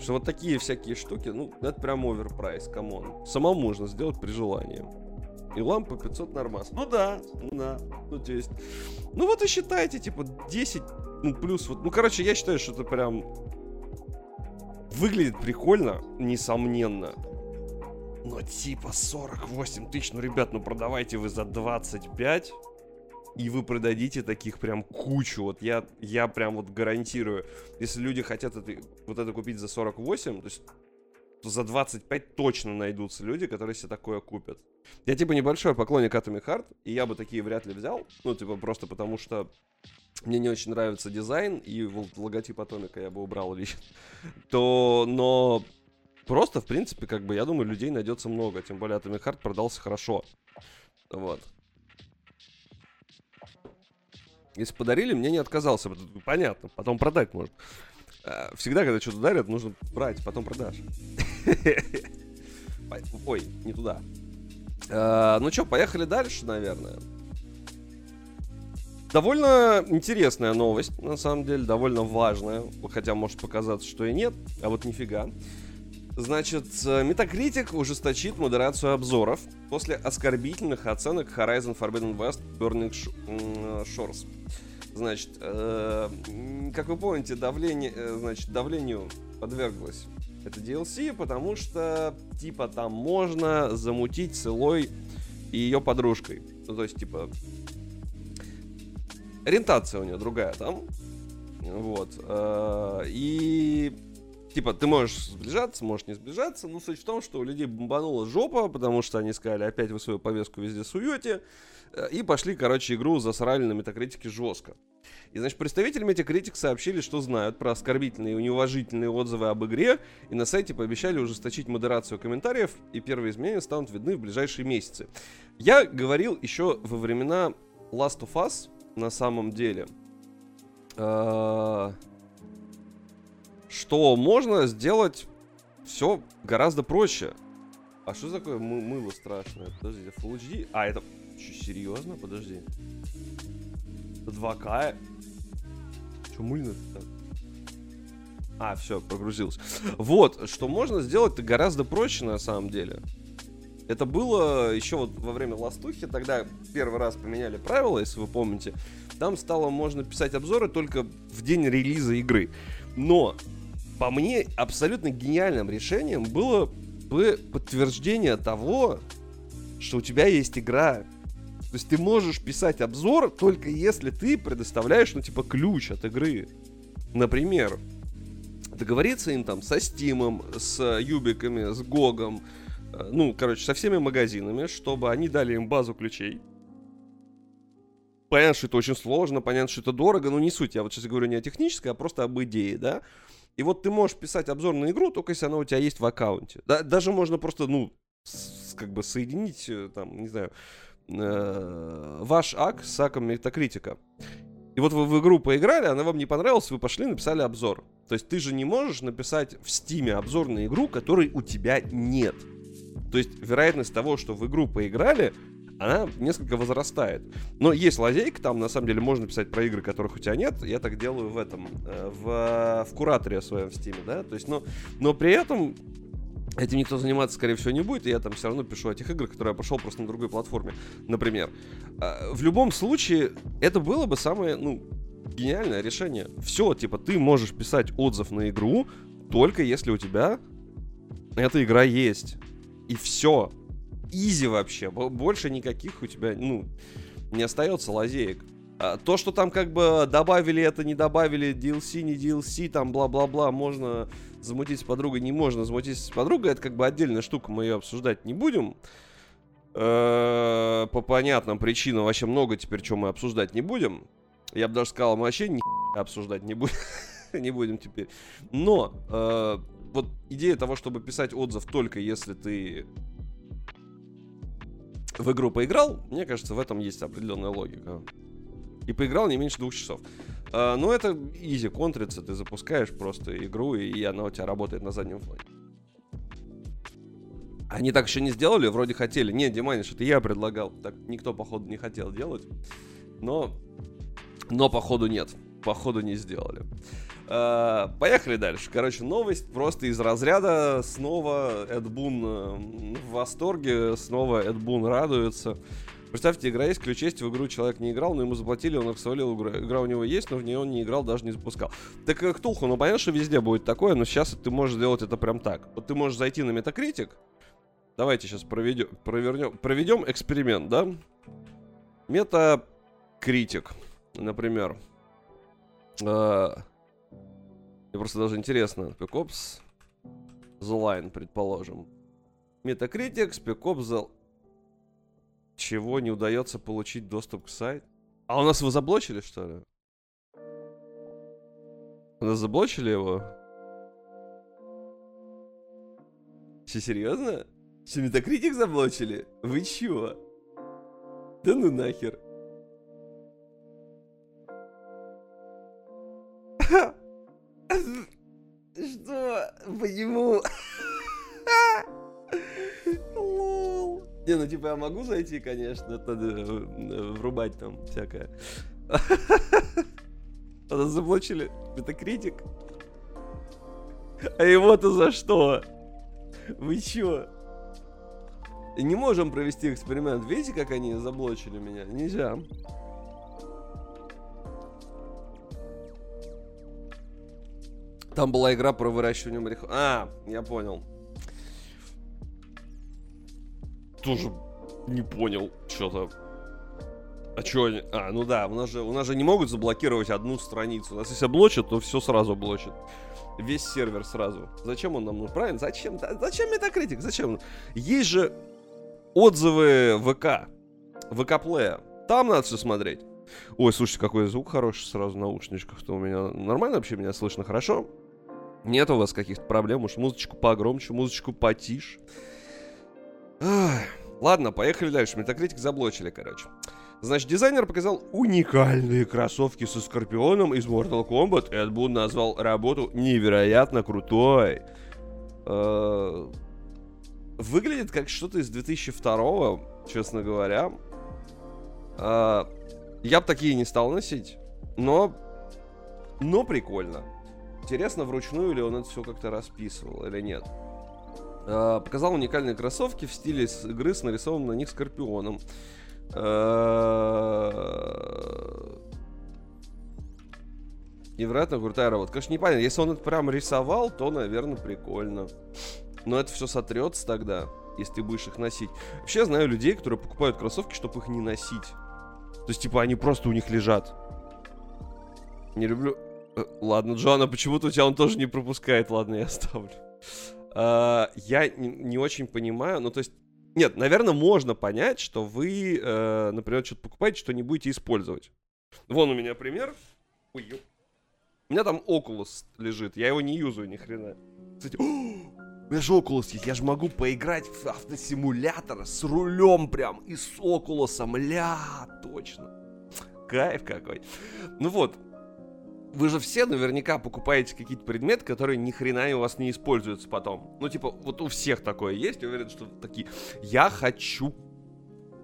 что вот такие всякие штуки, ну, это прям overprice, come on. Самому можно сделать при желании. И лампа 500 нормас. Ну да, ну да. Ну, то есть... Ну вот и считайте, типа, 10, ну, плюс вот... Ну, короче, я считаю, что это прям... Выглядит прикольно, несомненно. Но типа 48 тысяч, ну, ребят, ну продавайте вы за 25 и вы продадите таких прям кучу. Вот я, я прям вот гарантирую, если люди хотят это, вот это купить за 48, то есть за 25 точно найдутся люди, которые себе такое купят. Я типа небольшой поклонник Atomic Heart, и я бы такие вряд ли взял. Ну, типа просто потому что мне не очень нравится дизайн, и логотип Атомика я бы убрал лично. То, но просто, в принципе, как бы, я думаю, людей найдется много. Тем более Atomic Heart продался хорошо. Вот. Если подарили, мне не отказался. Понятно, потом продать можно. А, всегда, когда что-то дарят, нужно брать, потом продашь. Ой, не туда. А, ну что, поехали дальше, наверное. Довольно интересная новость, на самом деле, довольно важная. Хотя может показаться, что и нет, а вот нифига. Значит, Metacritic ужесточит модерацию обзоров после оскорбительных оценок Horizon Forbidden West Burning Shores. Значит, э, как вы помните, давление, э, значит, давлению подверглось это DLC, потому что, типа, там можно замутить с Илой и ее подружкой. Ну, то есть, типа, ориентация у нее другая там. Вот. Э, и типа, ты можешь сближаться, можешь не сближаться, но суть в том, что у людей бомбанула жопа, потому что они сказали, опять вы свою повестку везде суете, и пошли, короче, игру засрали на метакритике жестко. И, значит, представители Metacritic сообщили, что знают про оскорбительные и неуважительные отзывы об игре, и на сайте пообещали ужесточить модерацию комментариев, и первые изменения станут видны в ближайшие месяцы. Я говорил еще во времена Last of Us, на самом деле, э, что можно сделать все гораздо проще. А что такое мы мыло страшное? Подожди, Full HD? А, это... Че, серьезно? Подожди. 2К? Че мыльно так? А, все, погрузился. Вот, что можно сделать-то гораздо проще на самом деле. Это было еще вот во время ластухи, тогда первый раз поменяли правила, если вы помните. Там стало можно писать обзоры только в день релиза игры. Но по мне, абсолютно гениальным решением было бы подтверждение того, что у тебя есть игра. То есть ты можешь писать обзор только если ты предоставляешь, ну, типа, ключ от игры. Например, договориться им там со Стимом, с Юбиками, с Гогом, э, ну, короче, со всеми магазинами, чтобы они дали им базу ключей. Понятно, что это очень сложно, понятно, что это дорого, но не суть. Я вот сейчас говорю не о технической, а просто об идее, да. И вот ты можешь писать обзор на игру, только если она у тебя есть в аккаунте. Да, даже можно просто, ну, с, как бы соединить, э, там, не знаю, э, ваш ак с аком метакритика. И вот вы в игру поиграли, она вам не понравилась, вы пошли написали обзор. То есть ты же не можешь написать в стиме обзор на игру, которой у тебя нет. То есть вероятность того, что в игру поиграли, она несколько возрастает. Но есть лазейка, там на самом деле можно писать про игры, которых у тебя нет. Я так делаю в этом, э, в, в кураторе своем в Steam, да, то есть, но, но при этом этим никто заниматься, скорее всего, не будет, и я там все равно пишу о тех играх, которые я пошел просто на другой платформе, например. А, в любом случае, это было бы самое, ну, гениальное решение. Все, типа, ты можешь писать отзыв на игру, только если у тебя эта игра есть. И все изи вообще. Больше никаких у тебя, ну, не остается лазеек. А то, что там как бы добавили это, не добавили, DLC, не DLC, там бла-бла-бла, можно замутить с подругой, не можно замутить с подругой, это как бы отдельная штука, мы ее обсуждать не будем. Э, по понятным причинам вообще много теперь, что мы обсуждать не будем. Я бы даже сказал, мы вообще ни обсуждать не будем. не будем теперь. Но э, вот идея того, чтобы писать отзыв только если ты в игру поиграл, мне кажется, в этом есть определенная логика. И поиграл не меньше двух часов. Uh, ну, это изи контрится, ты запускаешь просто игру, и она у тебя работает на заднем фоне. Они так еще не сделали, вроде хотели. Не, Диманиш, это я предлагал. Так никто, походу, не хотел делать. Но, но походу нет. Походу не сделали. Uh, поехали дальше. Короче, новость просто из разряда. Снова Эд Бун э, в восторге, снова Эд Бун радуется. Представьте, игра есть, ключ есть, в игру человек не играл, но ему заплатили, он их свалил игру. Игра у него есть, но в нее он не играл, даже не запускал. Так как э, Ктулху, ну понятно, что везде будет такое, но сейчас ты можешь сделать это прям так. Вот ты можешь зайти на Metacritic. Давайте сейчас проведем, провернем, проведем эксперимент, да? Метакритик, например. Uh, мне просто даже интересно. Ops The Line, предположим. Metacritic, Spec Ops. Чего не удается получить доступ к сайту? А у нас его заблочили, что ли? У нас заблочили его? Че, серьезно? Че, Метакритик заблочили? Вы чего? Да ну нахер. Что? Почему? Не, ну типа я могу зайти, конечно, надо э, врубать там всякое. Надо заблочили Метакритик. А его-то за что? Вы чё? Не можем провести эксперимент. Видите, как они заблочили меня? Нельзя. Там была игра про выращивание марихуаны. А, я понял. Тоже не понял что-то. А что они... А, ну да, у нас, же, у нас же не могут заблокировать одну страницу. У нас если блочат, то все сразу блочат. Весь сервер сразу. Зачем он нам нужен? Правильно? Зачем? Зачем метакритик? Зачем? Есть же отзывы ВК. ВК-плея. Там надо все смотреть. Ой, слушайте, какой звук хороший сразу в наушничках-то у меня. Нормально вообще меня слышно хорошо? Нет у вас каких-то проблем? Уж музычку погромче, музычку потише. Ладно, поехали дальше. Метакритик заблочили, короче. Значит, дизайнер показал уникальные кроссовки со Скорпионом из Mortal Kombat. Эд Бун назвал работу невероятно крутой. Э, выглядит как что-то из 2002 честно говоря. Э, я бы такие не стал носить, но... Но прикольно. Интересно, вручную ли он это все как-то расписывал или нет. Э, показал уникальные кроссовки в стиле игры с нарисованным на них скорпионом. Э, невероятно крутая работа. Конечно, непонятно. Если он это прям рисовал, то, наверное, прикольно. Но это все сотрется тогда, если ты будешь их носить. Вообще, я знаю людей, которые покупают кроссовки, чтобы их не носить. То есть, типа, они просто у них лежат. Не люблю... Э, ладно, Джоанна, почему-то у тебя он тоже не пропускает. Ладно, я оставлю. Uh, я не, очень понимаю, ну то есть, нет, наверное, можно понять, что вы, uh, например, что-то покупаете, что не будете использовать. Вон у меня пример. Ой, ё... У меня там Oculus лежит, я его не юзаю ни хрена. Кстати, у меня же Oculus есть, я же могу поиграть в автосимулятор с рулем прям и с Oculus, ля, точно. Кайф какой. Ну вот, вы же все наверняка покупаете какие-то предметы, которые ни хрена у вас не используются потом. Ну, типа, вот у всех такое есть. Уверен, что такие, я хочу,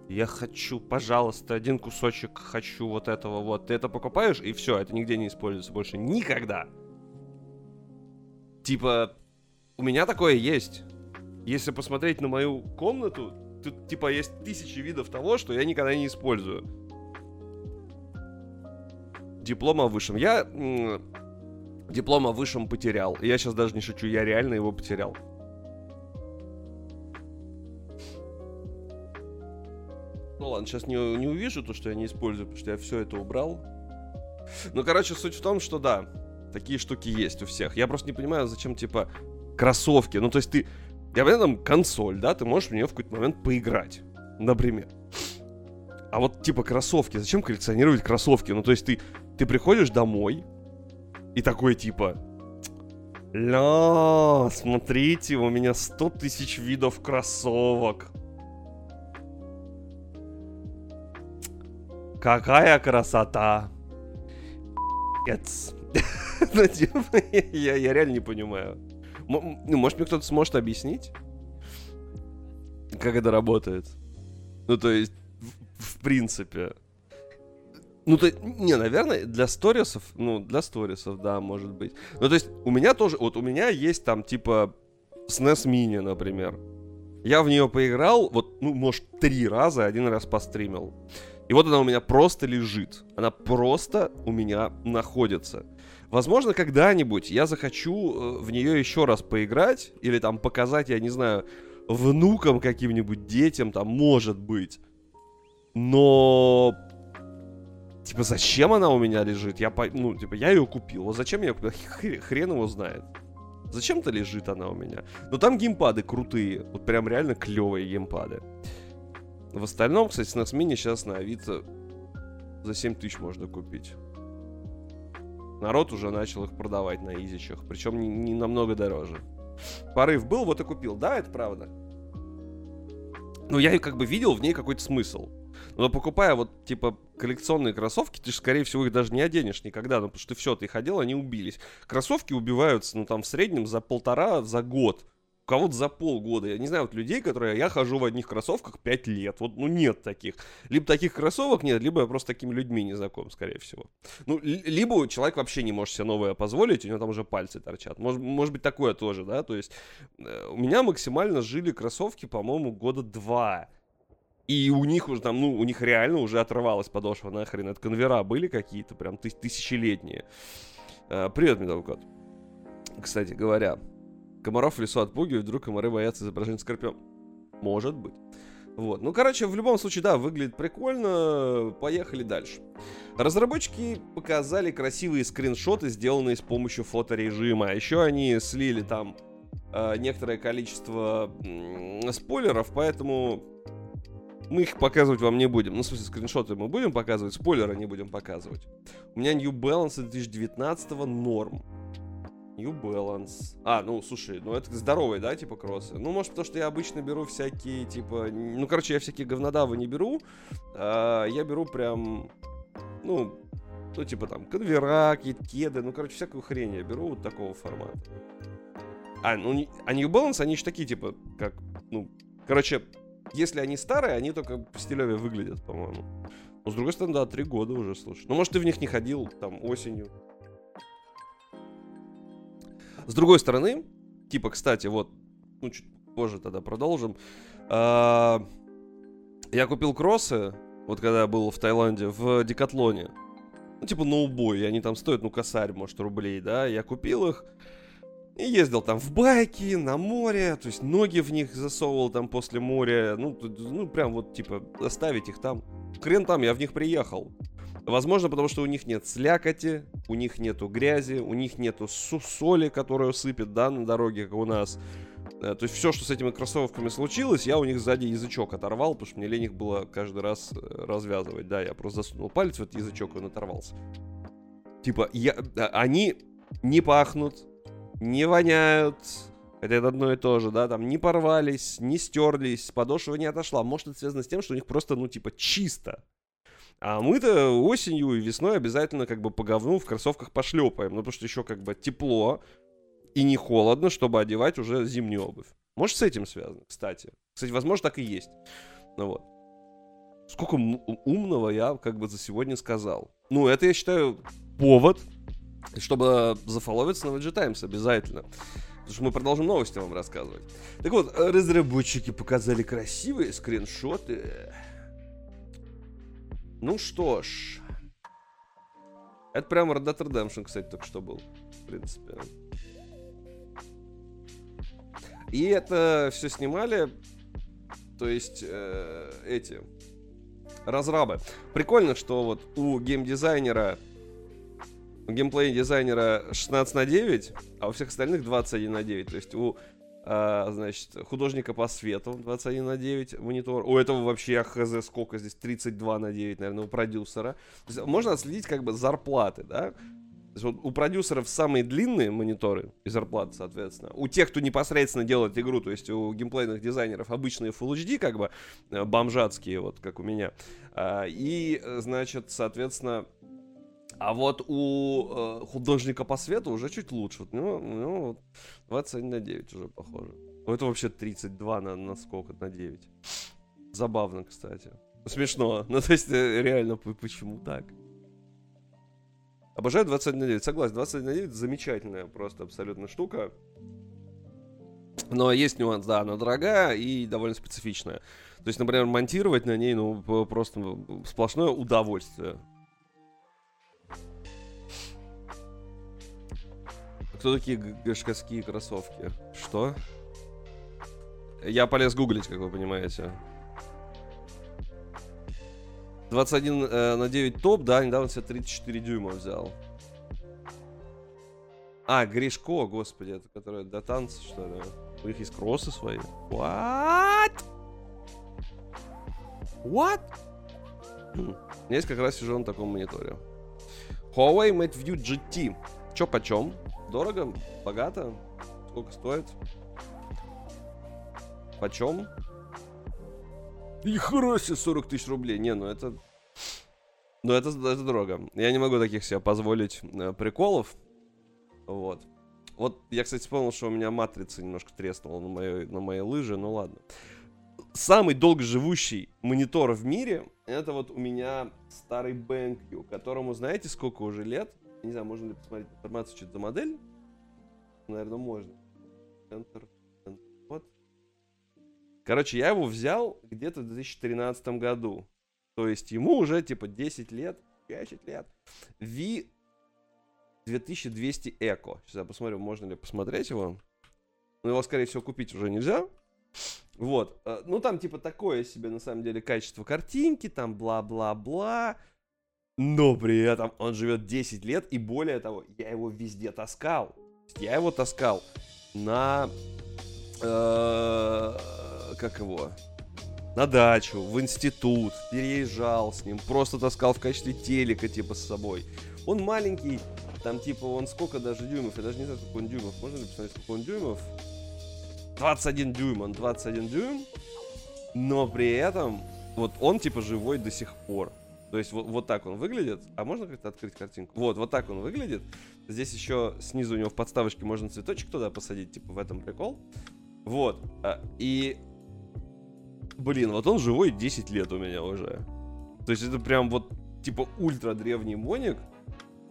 я хочу, пожалуйста, один кусочек хочу вот этого вот. Ты это покупаешь, и все, это нигде не используется больше никогда. Типа, у меня такое есть. Если посмотреть на мою комнату, тут, типа, есть тысячи видов того, что я никогда не использую диплом о высшем. Я диплом о высшем потерял. Я сейчас даже не шучу, я реально его потерял. Ну ладно, сейчас не, не увижу то, что я не использую, потому что я все это убрал. Ну, короче, суть в том, что да, такие штуки есть у всех. Я просто не понимаю, зачем, типа, кроссовки. Ну, то есть ты... Я понимаю, там консоль, да, ты можешь в нее в какой-то момент поиграть, например. А вот, типа, кроссовки. Зачем коллекционировать кроссовки? Ну, то есть ты ты приходишь домой и такой типа... Ля, смотрите, у меня 100 тысяч видов кроссовок. Какая красота. Ну, типа, я, я реально не понимаю. Ну, может, мне кто-то сможет объяснить? как это работает. Ну, то есть, в, в принципе. Ну, то не, наверное, для сторисов, ну, для сторисов, да, может быть. Ну, то есть, у меня тоже, вот у меня есть там, типа, SNES Mini, например. Я в нее поиграл, вот, ну, может, три раза, один раз постримил. И вот она у меня просто лежит. Она просто у меня находится. Возможно, когда-нибудь я захочу э, в нее еще раз поиграть, или там показать, я не знаю, внукам каким-нибудь, детям, там, может быть. Но... Типа, зачем она у меня лежит? Я, по... ну, типа, я ее купил. Вот зачем я ее купил? Хрен его знает. Зачем-то лежит она у меня. Но там геймпады крутые. Вот прям реально клевые геймпады. В остальном, кстати, на смене сейчас на Авито за 7 тысяч можно купить. Народ уже начал их продавать на изичах. Причем не, не намного дороже. Порыв был, вот и купил. Да, это правда. Но я как бы видел в ней какой-то смысл. Но покупая вот, типа, коллекционные кроссовки, ты же, скорее всего, их даже не оденешь никогда, ну, потому что ты все, ты ходил, они убились. Кроссовки убиваются, ну, там, в среднем за полтора, за год у кого-то за полгода. Я не знаю, вот людей, которые... Я хожу в одних кроссовках 5 лет. Вот, ну, нет таких. Либо таких кроссовок нет, либо я просто такими людьми не знаком, скорее всего. Ну, либо человек вообще не может себе новое позволить, у него там уже пальцы торчат. Может, может быть, такое тоже, да? То есть э, у меня максимально жили кроссовки, по-моему, года два. И у них уже там, ну, у них реально уже отрывалась подошва нахрен. Это конвера были какие-то прям тыс- тысячелетние. Э, привет, медовый. Кстати говоря, комаров в лесу отпугивают, вдруг комары боятся изображения скорпион. Может быть. Вот. Ну, короче, в любом случае, да, выглядит прикольно. Поехали дальше. Разработчики показали красивые скриншоты, сделанные с помощью фоторежима. А еще они слили там э, некоторое количество э, спойлеров, поэтому мы их показывать вам не будем. Ну, в смысле, скриншоты мы будем показывать, спойлеры не будем показывать. У меня New Balance 2019 норм. New Balance. А, ну, слушай, ну это здоровые, да, типа кроссы? Ну, может, потому что я обычно беру всякие, типа... Ну, короче, я всякие говнодавы не беру. А, я беру прям, ну, ну, типа там, конвера, кеды, ну, короче, всякую хрень я беру вот такого формата. А, ну, а New Balance, они же такие, типа, как, ну, короче, если они старые, они только по стилеве выглядят, по-моему. Но, с другой стороны, да, три года уже, слушай. Ну, может, ты в них не ходил, там, осенью. С другой стороны, типа, кстати, вот, ну, чуть позже тогда продолжим. А, я купил кроссы, вот когда я был в Таиланде, в Декатлоне. Ну, типа, ноубой, они там стоят, ну, косарь, может, рублей, да. Я купил их и ездил там в байки, на море, то есть ноги в них засовывал там после моря. Ну, ну прям вот, типа, оставить их там. Хрен там, я в них приехал. Возможно, потому что у них нет слякоти, у них нету грязи, у них нету соли, которую сыпет, да, на дороге, как у нас. Э, то есть все, что с этими кроссовками случилось, я у них сзади язычок оторвал, потому что мне лень их было каждый раз э, развязывать. Да, я просто засунул палец в этот язычок, и он оторвался. Типа, я, а, они не пахнут, не воняют, это одно и то же, да, там не порвались, не стерлись, подошва не отошла. Может, это связано с тем, что у них просто, ну, типа, чисто. А мы-то осенью и весной обязательно как бы по говну в кроссовках пошлепаем. Ну, потому что еще как бы тепло и не холодно, чтобы одевать уже зимнюю обувь. Может, с этим связано, кстати. Кстати, возможно, так и есть. Ну вот. Сколько умного я как бы за сегодня сказал. Ну, это, я считаю, повод, чтобы зафоловиться на VG Times обязательно. Потому что мы продолжим новости вам рассказывать. Так вот, разработчики показали красивые скриншоты ну что ж. Это прям Red Dead Redemption, кстати, только что был. В принципе. И это все снимали, то есть э, эти разрабы. Прикольно, что вот у геймдизайнера, у геймплей-дизайнера 16 на 9, а у всех остальных 21 на 9. То есть у а, значит, художника по свету 21 на 9 монитор. У этого вообще хз сколько здесь, 32 на 9, наверное, у продюсера. То есть можно отследить как бы зарплаты, да. Вот у продюсеров самые длинные мониторы и зарплаты, соответственно. У тех, кто непосредственно делает игру, то есть у геймплейных дизайнеров обычные Full HD, как бы, э, бомжатские, вот как у меня. А, и, значит, соответственно, А вот у э, художника по свету уже чуть лучше. Вот у него, у него вот 21 на 9 уже похоже. Ну, это вообще 32 на, на сколько? На 9. Забавно, кстати. Смешно. Ну, то есть, э, реально, почему так? Обожаю 21 на 9. Согласен, 21 на 9 замечательная просто абсолютно штука. Но есть нюанс, да, она дорогая и довольно специфичная. То есть, например, монтировать на ней, ну, просто сплошное удовольствие. Кто такие гашкаские кроссовки? Что? Я полез гуглить, как вы понимаете. 21 э, на 9 топ, да, недавно себе 34 дюйма взял. А, Гришко, господи, это который до танца, что ли? У них есть кроссы свои. What? What? Есть как раз сижу на таком мониторе. Huawei Mate View GT. Чё почем? Дорого? Богато? Сколько стоит? Почем? И хроси 40 тысяч рублей. Не, ну это... Ну это, это дорого. Я не могу таких себе позволить э, приколов. Вот. Вот я, кстати, вспомнил, что у меня матрица немножко треснула на моей, на моей лыже, ну ладно. Самый долгоживущий монитор в мире, это вот у меня старый BenQ, которому знаете сколько уже лет? Не знаю, можно ли посмотреть информацию что-то за модель? Наверное, можно. Enter, enter. Вот. Короче, я его взял где-то в 2013 году. То есть ему уже типа 10 лет, 10 лет. V 2200 Эко. Сейчас я посмотрю, можно ли посмотреть его. Но его, скорее всего, купить уже нельзя. Вот. Э, ну, там, типа, такое себе, на самом деле, качество картинки, там, бла-бла-бла. Но при этом он живет 10 лет, и более того, я его везде таскал. Я его таскал на... Э, как его? На дачу, в институт, переезжал с ним, просто таскал в качестве телека, типа, с собой. Он маленький, там, типа, он сколько даже дюймов? Я даже не знаю, сколько он дюймов. Можно ли посмотреть, сколько он дюймов? 21 дюйм, он 21 дюйм. Но при этом, вот он, типа, живой до сих пор. То есть вот, вот так он выглядит. А можно как-то открыть картинку? Вот, вот так он выглядит. Здесь еще снизу у него в подставочке можно цветочек туда посадить, типа в этом прикол. Вот. А, и... Блин, вот он живой 10 лет у меня уже. То есть это прям вот, типа, ультра древний моник.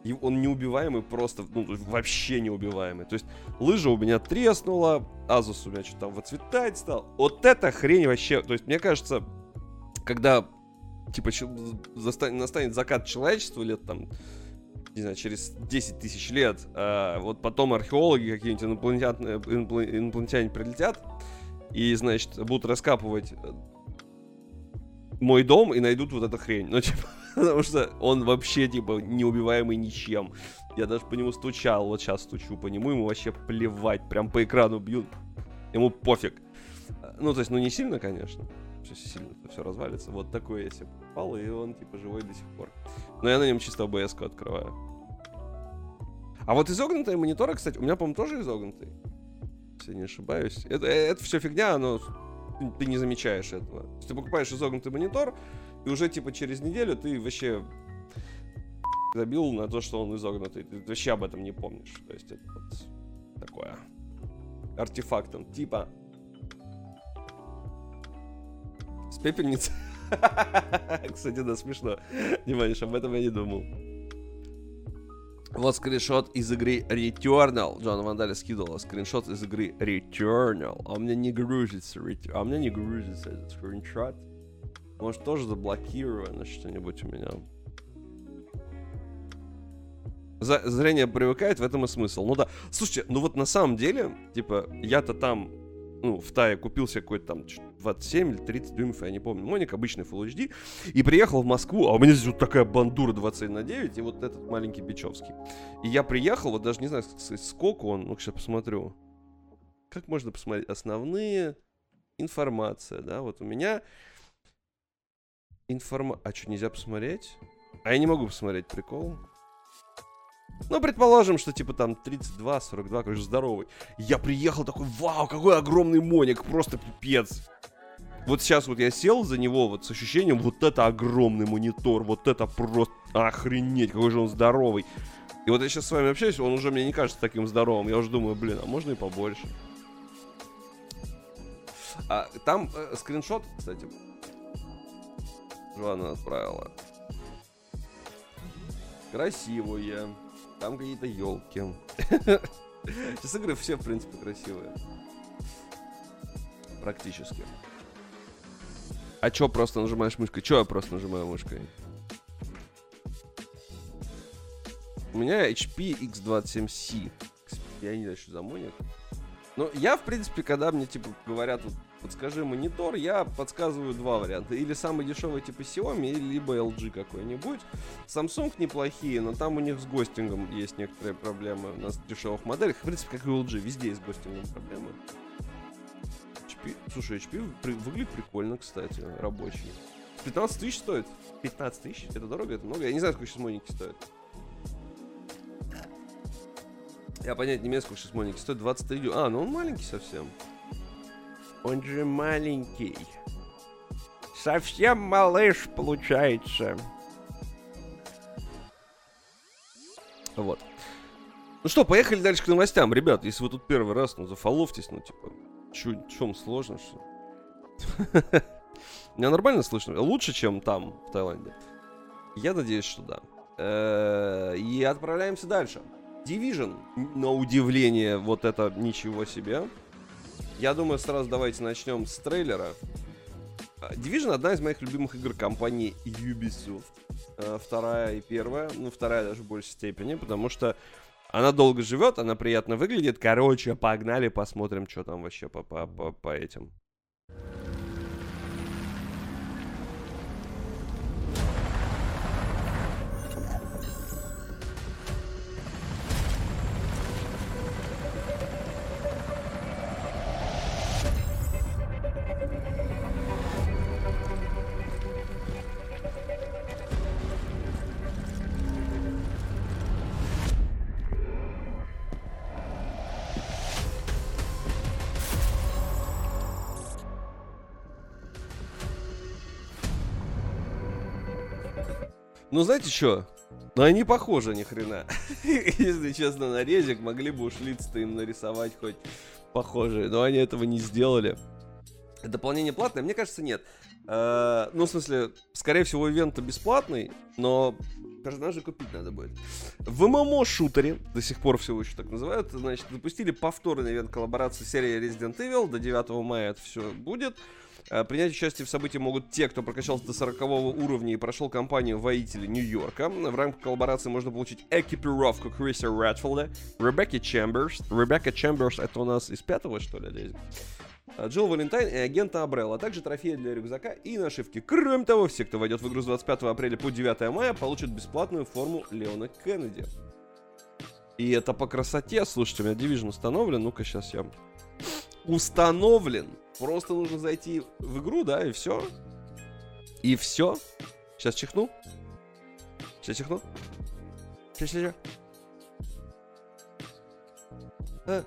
И он неубиваемый просто, ну, вообще неубиваемый. То есть лыжа у меня треснула, Азус у меня что-то там выцветать стал. Вот эта хрень вообще, то есть мне кажется, когда типа, настанет закат человечества лет там, не знаю, через 10 тысяч лет, а вот потом археологи какие-нибудь инопланетяне, инопланетяне прилетят и, значит, будут раскапывать э, мой дом и найдут вот эту хрень. Ну, типа, потому что он вообще, типа, неубиваемый ничем. Я даже по нему стучал, вот сейчас стучу по нему, ему вообще плевать, прям по экрану бьют. Ему пофиг. Ну, то есть, ну, не сильно, конечно что сильно это все развалится. Вот такой я себе покупал, и он типа живой до сих пор. Но я на нем чисто обс открываю. А вот изогнутые мониторы, кстати, у меня, по-моему, тоже изогнутый. Если не ошибаюсь. Это, это все фигня, но ты не замечаешь этого. То ты покупаешь изогнутый монитор, и уже типа через неделю ты вообще забил на то, что он изогнутый. Ты вообще об этом не помнишь. То есть это вот такое артефактом. Типа с пепельницей. Кстати, да, смешно. Понимаешь, об этом я не думал. Вот скриншот из игры Returnal. Джон Вандали скидывал скриншот из игры Returnal. А у меня не грузится, а у меня не грузится этот скриншот. Может, тоже заблокировано что-нибудь у меня. За зрение привыкает, в этом и смысл. Ну да. Слушайте, ну вот на самом деле, типа, я-то там ну, в Тае купил себе какой-то там 27 или 30 дюймов, я не помню, моник, обычный Full HD, и приехал в Москву, а у меня здесь вот такая бандура 21 на 9, и вот этот маленький Бичевский. И я приехал, вот даже не знаю, сколько он, ну, сейчас посмотрю. Как можно посмотреть? Основные информация, да, вот у меня информа... А что, нельзя посмотреть? А я не могу посмотреть, прикол. Ну, предположим, что типа там 32, 42, короче, здоровый. Я приехал такой, вау, какой огромный моник, просто пипец. Вот сейчас вот я сел за него вот с ощущением, вот это огромный монитор, вот это просто охренеть, какой же он здоровый. И вот я сейчас с вами общаюсь, он уже мне не кажется таким здоровым. Я уже думаю, блин, а можно и побольше. А, там э, скриншот, кстати, Жанна отправила. Красивые. Там какие-то елки. Сейчас игры все, в принципе, красивые. Практически. А чё просто нажимаешь мышкой? Чё я просто нажимаю мышкой? У меня HP X27C. Я не знаю, что за моник. Ну, я, в принципе, когда мне, типа, говорят, вот, подскажи монитор, я подсказываю два варианта. Или самый дешевый, типа, Xiaomi, либо LG какой-нибудь. Samsung неплохие, но там у них с гостингом есть некоторые проблемы на дешевых моделях. В принципе, как и у LG, везде есть с гостингом проблемы. HP, слушай, HP при, выглядит прикольно, кстати, рабочий. 15 тысяч стоит? 15 тысяч? Это дорого, это много? Я не знаю, сколько сейчас моники стоят. Я понять не имею, сколько сейчас моники стоит. 23 дюйма. А, ну он маленький совсем. Он же маленький. Совсем малыш получается. Вот. Ну что, поехали дальше к новостям. Ребят, если вы тут первый раз, ну зафоловьтесь, ну типа, чё, чем сложно, что Меня нормально слышно? Лучше, чем там, в Таиланде? Я надеюсь, что да. Э, и отправляемся дальше. Division, на удивление, вот это ничего себе. Я думаю, сразу давайте начнем с трейлера. А, Division одна из моих любимых игр компании Ubisoft. А, вторая и первая, ну вторая даже в большей степени, потому что она долго живет, она приятно выглядит. Короче, погнали, посмотрим, что там вообще по, по, по, по этим. Ну, знаете что? Ну, они похожи ни хрена. Если честно, на резик могли бы уж лица им нарисовать хоть похожие. Но они этого не сделали. Дополнение платное? Мне кажется, нет. Э, ну, в смысле, скорее всего, ивент бесплатный, но персонажа купить надо будет. В ММО-шутере, до сих пор всего еще так называют, значит, запустили повторный ивент коллаборации серии Resident Evil. До 9 мая это все будет. Принять участие в событии могут те, кто прокачался до 40 уровня и прошел кампанию «Воители Нью-Йорка». В рамках коллаборации можно получить экипировку Криса Рэдфилда, Ребекки Чемберс. Ребекка Чемберс это у нас из пятого, что ли, лезет? Э, Джилл Валентайн и агента Абрелл, а также трофеи для рюкзака и нашивки. Кроме того, все, кто войдет в игру с 25 апреля по 9 мая, получат бесплатную форму Леона Кеннеди. И это по красоте. Слушайте, у меня Division установлен. Ну-ка, сейчас я... Установлен. Просто нужно зайти в игру, да, и все. И все. Сейчас чихну. Сейчас чихну. Сейчас, сейчас. А.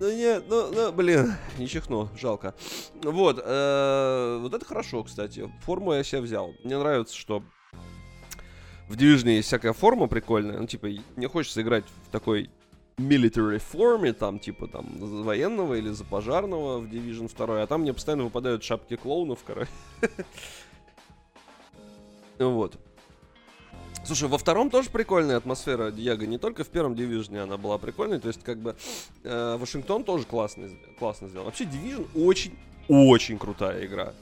Ну нет, ну, ну, блин, не чихну, жалко. Вот, э, вот это хорошо, кстати. Форму я себе взял. Мне нравится, что в Division есть всякая форма прикольная. Ну, типа, не хочется играть в такой military форме, там, типа, там, военного или за пожарного в Division 2, а там мне постоянно выпадают шапки клоунов, короче. Вот. Слушай, во втором тоже прикольная атмосфера Диего, не только в первом Division она была прикольной, то есть, как бы, э, Вашингтон тоже классный, классно сделал. Вообще, Division очень-очень крутая игра.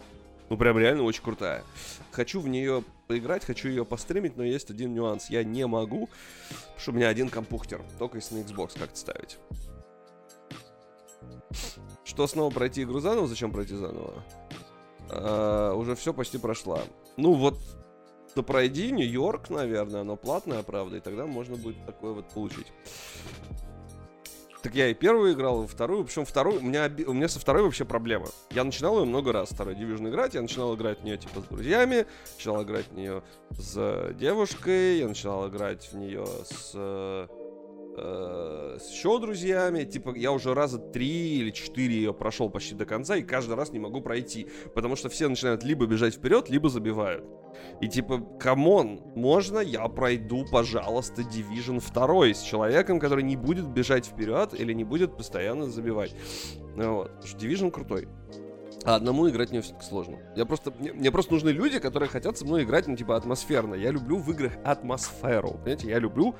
Ну, прям реально очень крутая. Хочу в нее поиграть, хочу ее постримить, но есть один нюанс. Я не могу, потому что у меня один компьютер. Только если на Xbox как-то ставить. Что снова пройти игру заново? Зачем пройти заново? А, уже все почти прошла. Ну вот, да пройди Нью-Йорк, наверное, оно платное, правда, и тогда можно будет такое вот получить. Так я и первую играл, и вторую. Причем вторую, у меня, у меня со второй вообще проблема. Я начинал ее много раз, второй Division играть. Я начинал играть в нее типа с друзьями, начинал играть в нее с девушкой, я начинал играть в нее с э, с еще друзьями. Типа, я уже раза три или четыре ее прошел почти до конца, и каждый раз не могу пройти. Потому что все начинают либо бежать вперед, либо забивают. И типа, come on, можно я пройду, пожалуйста, Division 2 с человеком, который не будет бежать вперед или не будет постоянно забивать. Ну вот. Division крутой. А одному играть мне все-таки сложно. Я просто, мне, мне просто нужны люди, которые хотят со мной играть, ну, типа, атмосферно. Я люблю в играх атмосферу. Понимаете, я люблю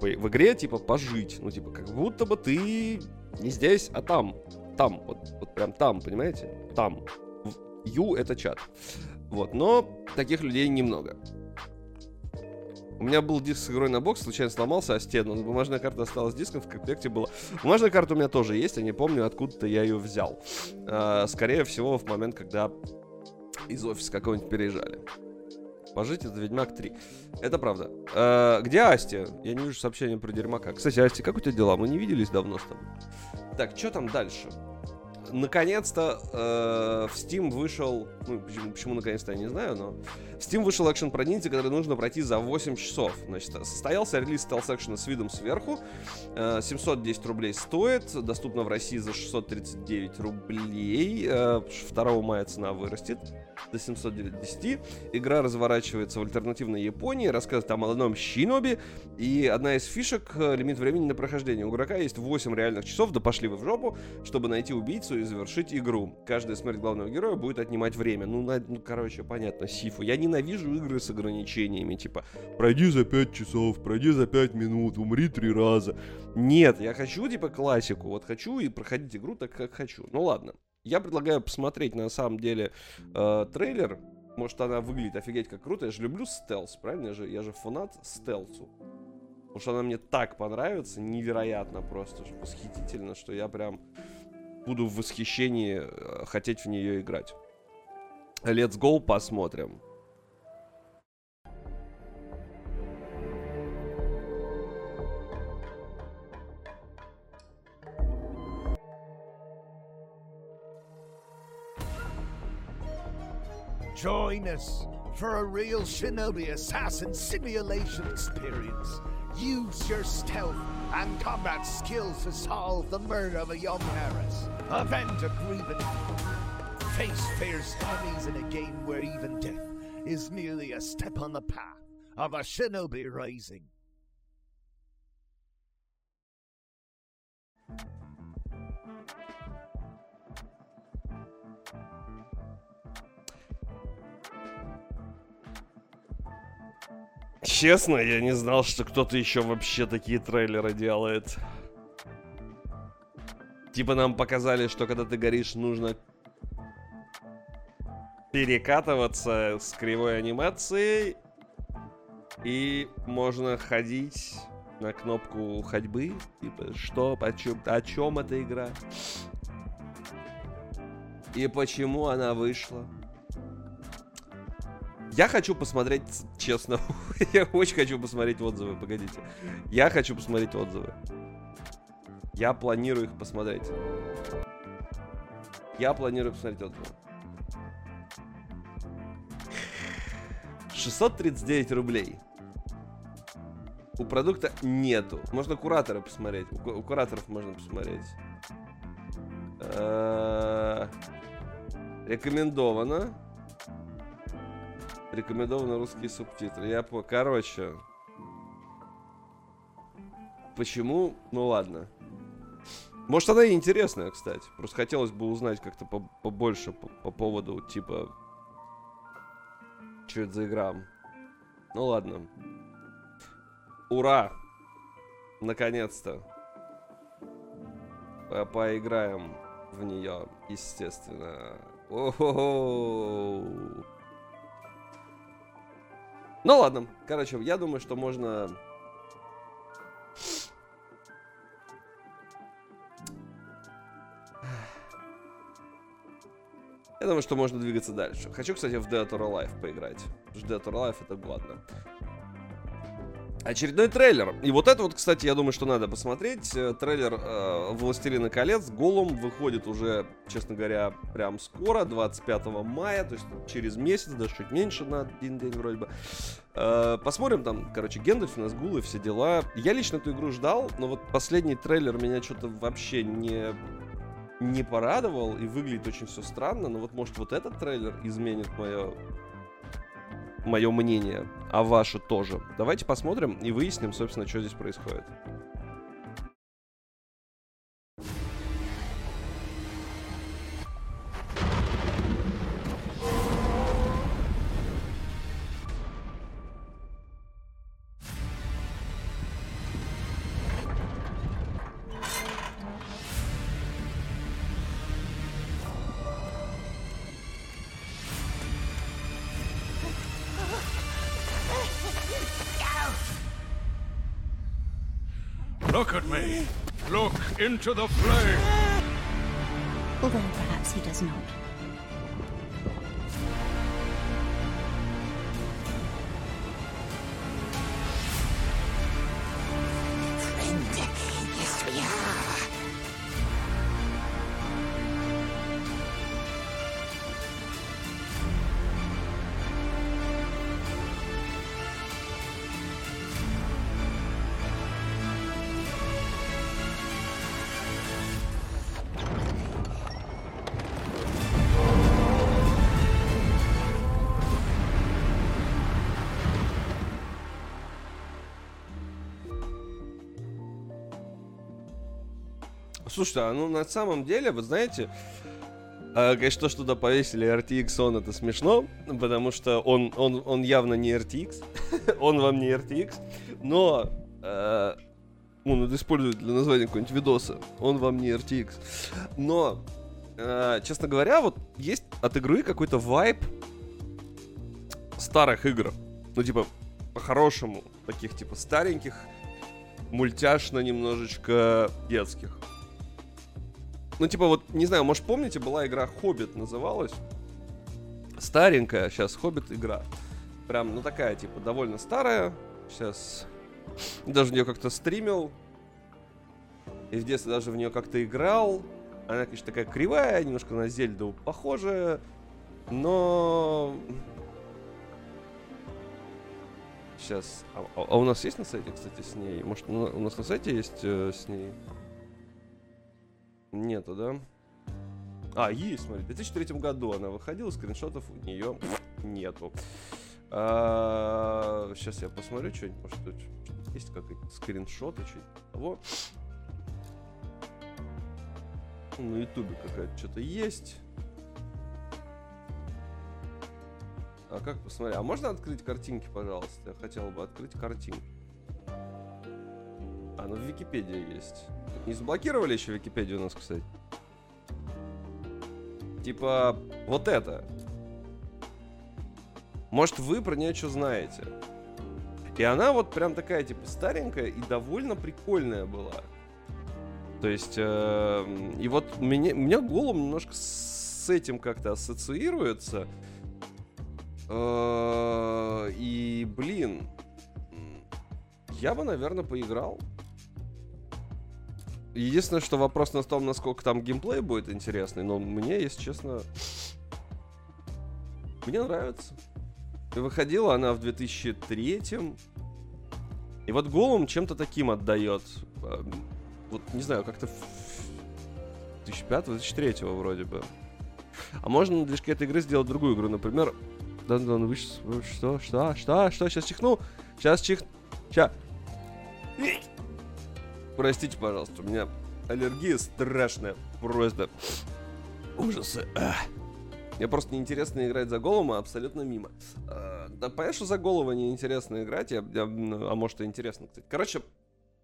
в игре, типа, пожить. Ну, типа, как будто бы ты не здесь, а там. Там, вот, вот прям там, понимаете? Там. Ю — это чат. Вот, но таких людей немного. У меня был диск с игрой на бокс, случайно сломался о стену, но бумажная карта осталась диском, в комплекте была. Бумажная карта у меня тоже есть, я не помню, откуда-то я ее взял. А, скорее всего, в момент, когда из офиса какого-нибудь переезжали. Пожить это Ведьмак 3. Это правда. А, где Асти? Я не вижу сообщения про Дерьмака. Кстати, Асти, как у тебя дела? Мы не виделись давно с тобой. Так, что там дальше? Наконец-то э, в Steam вышел, ну, почему, почему наконец-то я не знаю, но в Steam вышел экшен про ниндзя, который нужно пройти за 8 часов. Значит, состоялся релиз стелс экшена с видом сверху, э, 710 рублей стоит, доступно в России за 639 рублей, э, 2 мая цена вырастет до 790. Игра разворачивается в альтернативной Японии, рассказывает о одном Шиноби, и одна из фишек э, — лимит времени на прохождение. У игрока есть 8 реальных часов, да пошли вы в жопу, чтобы найти убийцу и завершить игру. Каждая смерть главного героя будет отнимать время. Ну, на, ну короче, понятно, Сифу. Я ненавижу игры с ограничениями, типа «Пройди за 5 часов, пройди за 5 минут, умри три раза». Нет, я хочу, типа, классику. Вот хочу и проходить игру так, как хочу. Ну, ладно. Я предлагаю посмотреть, на самом деле, э, трейлер. Может, она выглядит офигеть как круто. Я же люблю стелс, правильно? Я же, я же фанат стелсу. Потому что она мне так понравится, невероятно просто, восхитительно, что я прям буду в восхищении э, хотеть в нее играть. Let's go, посмотрим. Join us for a real shinobi assassin simulation experience. Use your stealth and combat skills to solve the murder of a young Harris. Avenge a grievance. Face fierce enemies in a game where even death is merely a step on the path of a shinobi rising. Честно, я не знал, что кто-то еще вообще такие трейлеры делает. Типа нам показали, что когда ты горишь, нужно перекатываться с кривой анимацией. И можно ходить на кнопку ходьбы. Типа, что, о чем, о чем эта игра? И почему она вышла? Я хочу посмотреть, честно, я очень хочу посмотреть отзывы, погодите. Я хочу посмотреть отзывы. Я планирую их посмотреть. Я планирую посмотреть отзывы. 639 рублей. У продукта нету. Можно куратора посмотреть. У, у кураторов можно посмотреть. Э, рекомендовано. Рекомендованы русские субтитры. Я по... Короче. Почему? Ну ладно. Может, она и интересная, кстати. Просто хотелось бы узнать как-то побольше по, по поводу, типа... Что это за игра? Ну ладно. Ура! Наконец-то. По Поиграем в нее, естественно. О-хо-хо! Ну ладно, короче, я думаю, что можно... Я думаю, что можно двигаться дальше. Хочу, кстати, в Dead or Alive поиграть. Потому Dead or Alive это годно. Очередной трейлер. И вот это вот, кстати, я думаю, что надо посмотреть. Э, трейлер э, «Властелина колец» Голум выходит уже, честно говоря, прям скоро, 25 мая, то есть через месяц, даже чуть меньше на один день вроде бы. Э, посмотрим там, короче, Гендальф, Назгулы, все дела. Я лично эту игру ждал, но вот последний трейлер меня что-то вообще не не порадовал и выглядит очень все странно, но вот может вот этот трейлер изменит мое мое мнение, а ваше тоже. Давайте посмотрим и выясним, собственно, что здесь происходит. Into the flame. Although perhaps he does not. Слушайте, а ну на самом деле, вы знаете, а, конечно, то, что туда повесили RTX, он это смешно, потому что он, он, он явно не RTX, он вам не RTX, но э, он это использует для названия какого-нибудь видоса, он вам не RTX. Но, э, честно говоря, вот есть от игры какой-то вайб старых игр. Ну, типа, по-хорошему, таких, типа, стареньких, мультяшно немножечко детских. Ну, типа, вот, не знаю, может, помните, была игра Хоббит называлась? Старенькая, сейчас Хоббит игра. Прям, ну, такая, типа, довольно старая. Сейчас даже в нее как-то стримил. И в детстве даже в нее как-то играл. Она, конечно, такая кривая, немножко на Зельду похожая. Но... Сейчас. А, а- а у нас есть на сайте, кстати, с ней? Может, у на- у нас на сайте есть э, с ней? Нету, да? А, есть, смотри, в 2003 году она выходила, скриншотов у нее нету. сейчас я посмотрю что-нибудь, может что-то есть какие-то скриншоты, что-нибудь того. На ютубе какая-то что-то есть. А как посмотреть? А можно открыть картинки, пожалуйста? Я хотел бы открыть картинки. А, ну в Википедии есть. Не заблокировали еще Википедию у нас, кстати? Типа, вот это. Может, вы про нее что знаете? И она вот прям такая, типа, старенькая и довольно прикольная была. То есть, э, и вот меня, меня голом немножко с этим как-то ассоциируется. Э, и, блин, я бы, наверное, поиграл. Единственное, что вопрос на том, насколько там геймплей будет интересный, но мне, если честно, мне нравится. Выходила она в 2003 И вот голым чем-то таким отдает. Эм, Вот, не знаю, как-то 2005-2003 вроде бы. А можно движке этой игры сделать другую игру, например... Да, да, щ- вы что, что, что, что, сейчас чихну? Сейчас чих... Сейчас... Простите, пожалуйста, у меня аллергия страшная. Просто ужасы. Мне просто неинтересно играть за голым, а абсолютно мимо. А, Да, понятно, за голову неинтересно играть, я, я, м, а может и интересно, кстати. Короче,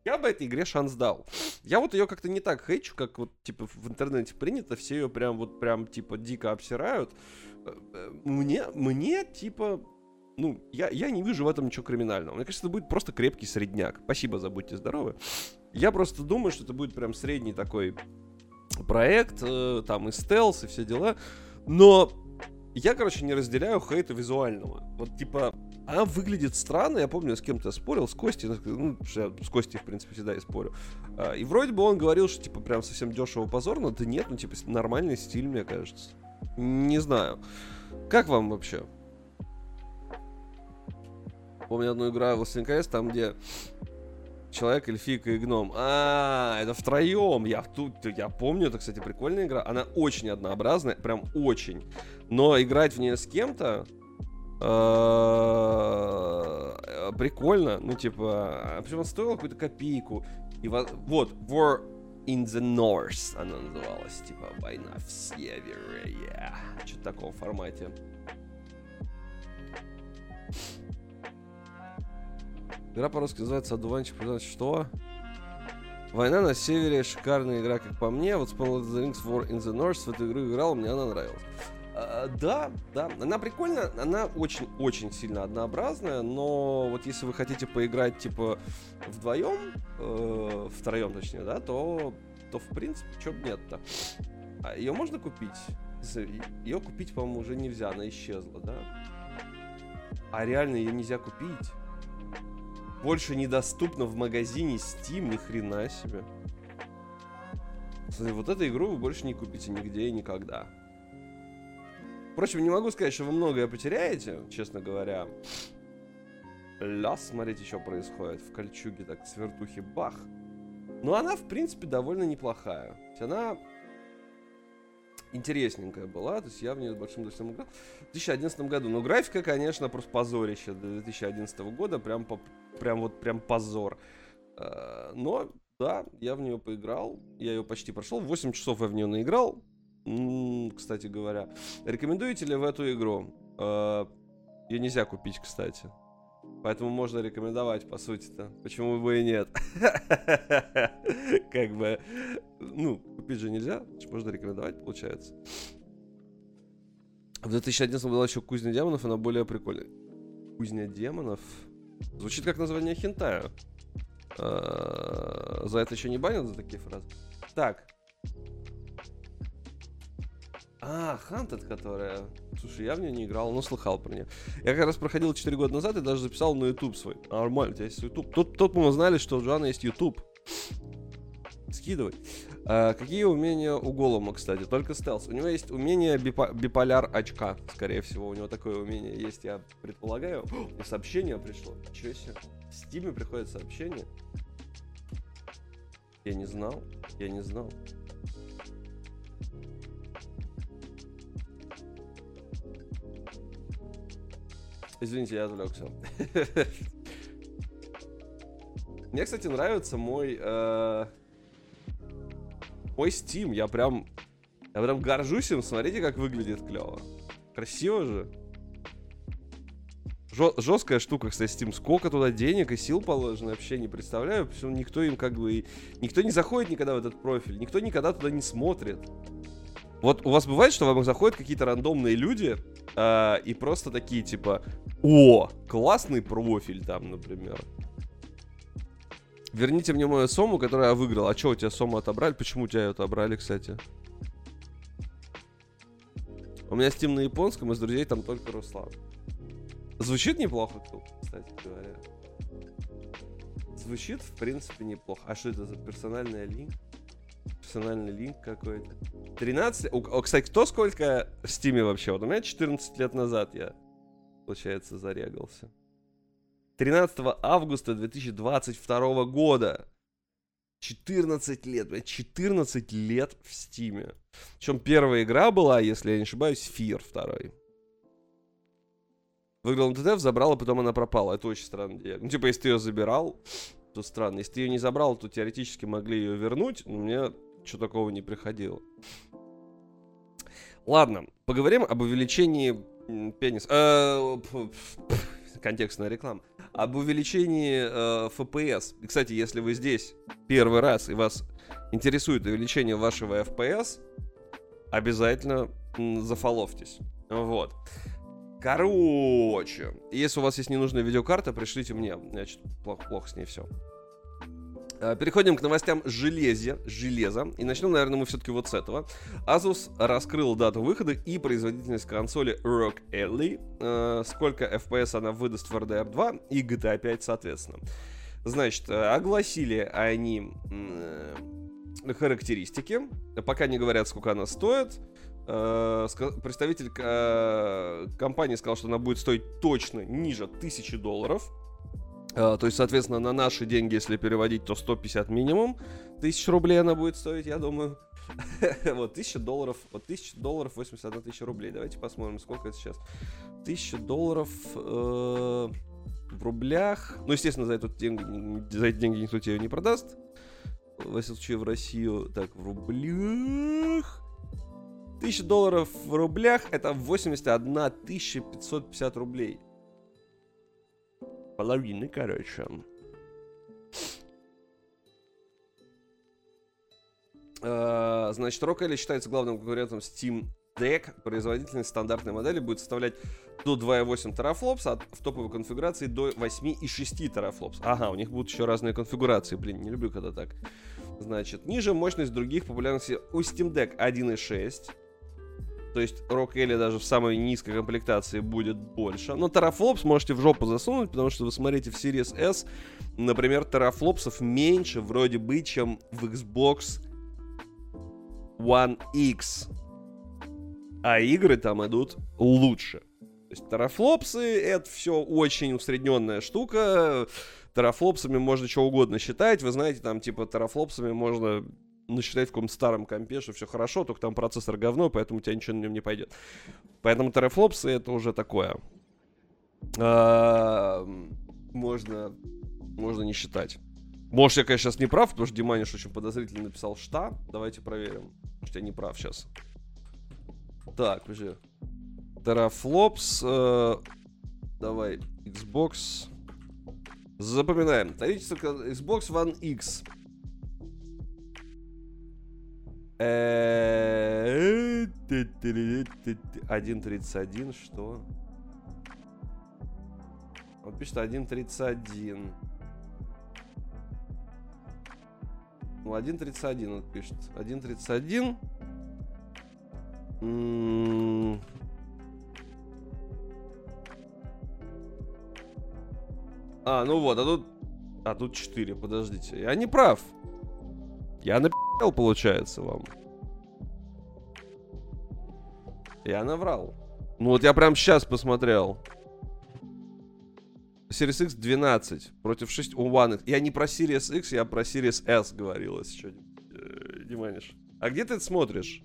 я бы этой игре шанс дал. Я вот ее как-то не так хейчу, как вот, типа, в интернете принято, все ее прям вот, прям, типа, дико обсирают. Э, э, Мне, мне, типа, ну, я, я не вижу в этом ничего криминального. Мне кажется, это будет просто крепкий средняк. Спасибо за будьте здоровы. Я просто думаю, что это будет прям средний такой проект, э, там и стелс, и все дела. Но я, короче, не разделяю хейта визуального. Вот, типа, она выглядит странно. Я помню, я с кем-то спорил, с Костей. Ну, я с Костей, в принципе, всегда и спорю. А, и вроде бы он говорил, что, типа, прям совсем дешево позорно. Да нет, ну, типа, нормальный стиль, мне кажется. Не знаю. Как вам вообще? Помню одну игру Властелин колец, там, где человек, эльфийка и гном. А, это втроем. Я тут, я помню, это, кстати, прикольная игра. Она очень однообразная, прям очень. Но играть в нее с кем-то э, прикольно. Ну, типа, причем она стоила какую-то копейку. И вот, War in the North она называлась. Типа, война в севере. Yeah. Что-то таком формате. Игра по-русски называется «Одуванчик Что? Война на севере, шикарная игра, как по мне. Вот of the Rings War in the North в эту игру играл, мне она нравилась. А, да, да, она прикольная, она очень-очень сильно однообразная, но вот если вы хотите поиграть, типа, вдвоем, э, втроем, точнее, да, то, то в принципе, чё бы нет-то. А ее можно купить? Ее купить, по-моему, уже нельзя, она исчезла, да? А реально ее нельзя купить? Больше недоступна в магазине Steam, ни хрена себе. Вот эту игру вы больше не купите нигде и никогда. Впрочем, не могу сказать, что вы многое потеряете, честно говоря. Ляс, смотрите, что происходит. В кольчуге так свертухи бах. Но она, в принципе, довольно неплохая. Она интересненькая была, то есть я в нее с большим удовольствием играл. В 2011 году. Но графика, конечно, просто позорище для 2011 года. Прям, по, прям вот прям позор. Э, но, да, я в нее поиграл. Я ее почти прошел. 8 часов я в нее наиграл. Кстати говоря. Рекомендуете ли в эту игру? Э, ее нельзя купить, кстати. Поэтому можно рекомендовать, по сути-то. Почему бы и нет? Как бы, ну, купить же нельзя, можно рекомендовать, получается. В 2011 была еще Кузня демонов, она более прикольная. Кузня демонов? Звучит как название хентая. А, за это еще не банят за такие фразы? Так, а, Хантед, которая... Слушай, я в нее не играл, но слыхал про нее. Я как раз проходил 4 года назад и даже записал на YouTube свой. Нормально, у тебя есть YouTube. Тут, тут мы узнали, что у Джоана есть YouTube. Скидывай. А, какие умения у Голума, кстати? Только стелс. У него есть умение бипо- биполяр очка, скорее всего. У него такое умение есть, я предполагаю. О, сообщение пришло. Ничего себе. В Стиме приходит сообщение. Я не знал. Я не знал. Извините, я отвлекся. Мне, кстати, нравится мой... Э, мой Steam. Я прям... Я прям горжусь им. Смотрите, как выглядит клево. Красиво же. жесткая штука, кстати, Steam. Сколько туда денег и сил положено, вообще не представляю. Почему никто им как бы... Никто не заходит никогда в этот профиль. Никто никогда туда не смотрит. Вот у вас бывает, что вам заходят какие-то рандомные люди э, и просто такие типа, о, классный профиль там, например. Верните мне мою сому, которую я выиграл. А что, у тебя сому отобрали? Почему у тебя ее отобрали, кстати? У меня Steam на японском, из друзей там только Руслан. Звучит неплохо, кстати говоря. Звучит, в принципе, неплохо. А что это за персональная линк? Персональный линк какой-то. 13... О, кстати, кто сколько в Стиме вообще? Вот у меня 14 лет назад я, получается, зарегался. 13 августа 2022 года. 14 лет, блядь, 14 лет в Стиме. Причем первая игра была, если я не ошибаюсь, Fear второй. Выиграл на ТТФ, забрал, а потом она пропала. Это очень странно. Ну, типа, если ты ее забирал, то странно. Если ты ее не забрал, то теоретически могли ее вернуть, но мне что такого не приходило. Ладно, поговорим об увеличении пениса. Э, контекстная реклама. Об увеличении э, FPS. И, кстати, если вы здесь первый раз и вас интересует увеличение вашего FPS, обязательно зафоловьтесь. Вот. Короче, если у вас есть ненужная видеокарта, пришлите мне. Значит, плохо, плохо с ней все. Э, Переходим к новостям железя, железа. И начнем, наверное, мы все-таки вот с этого. Asus раскрыл дату выхода и производительность консоли ROG Ally. Э, сколько FPS она выдаст в RDR 2 и GTA 5, соответственно. Значит, э, огласили они характеристики. Пока не говорят, сколько она стоит. Представитель компании сказал, что она будет стоить точно ниже 1000 долларов. Э, То есть, соответственно, на наши деньги, если переводить, то 150 минимум тысяч рублей она будет стоить, я думаю. Вот, 1000 долларов, вот 1000 долларов 81 тысяча рублей. Давайте посмотрим, сколько это сейчас. 1000 долларов э, в рублях. Ну, естественно, за, этот деньги, за эти деньги никто тебе не продаст. Во всяком случае, в Россию. Так, в рублях... 1000 долларов в рублях это 81 550 рублей. Половины, короче. Э, Значит, Rock Ally считается главным конкурентом Steam Deck. Производительность стандартной модели будет составлять до 2,8 терафлопс, а в топовой конфигурации до 8,6 терафлопс. Ага, у них будут еще разные конфигурации. Блин, не люблю, когда так. Значит, ниже мощность других популярностей у Steam Deck 1,6. То есть Rock Ally даже в самой низкой комплектации будет больше. Но терафлопс можете в жопу засунуть, потому что вы смотрите в Series S, например, терафлопсов меньше вроде бы, чем в Xbox One X. А игры там идут лучше. То есть терафлопсы это все очень усредненная штука. Терафлопсами можно что угодно считать. Вы знаете, там типа терафлопсами можно насчитать в каком-то старом компе, что все хорошо, только там процессор говно, поэтому у тебя ничего на нем не пойдет. Поэтому терафлопсы это уже такое. Можно, можно не считать. Может, я, конечно, сейчас не прав, потому что Диманиш очень подозрительно написал «шта». Давайте проверим. Может, я не прав сейчас. Так, подожди. Терафлопс. э, давай, Xbox. Запоминаем. Количество ко- Xbox One X. Э, 1.31, что? Он пишет 1.31. Ну, 1.31 он пишет. 1.31. М, А, ну вот, а тут... А тут 4, подождите. Я не прав. Я напи***л, получается, вам. Я наврал. Ну вот я прям сейчас посмотрел. Series X 12 против 6 у One X. Я не про Series X, я про Series S говорил, если что. Э, Диманиш. А где ты это смотришь?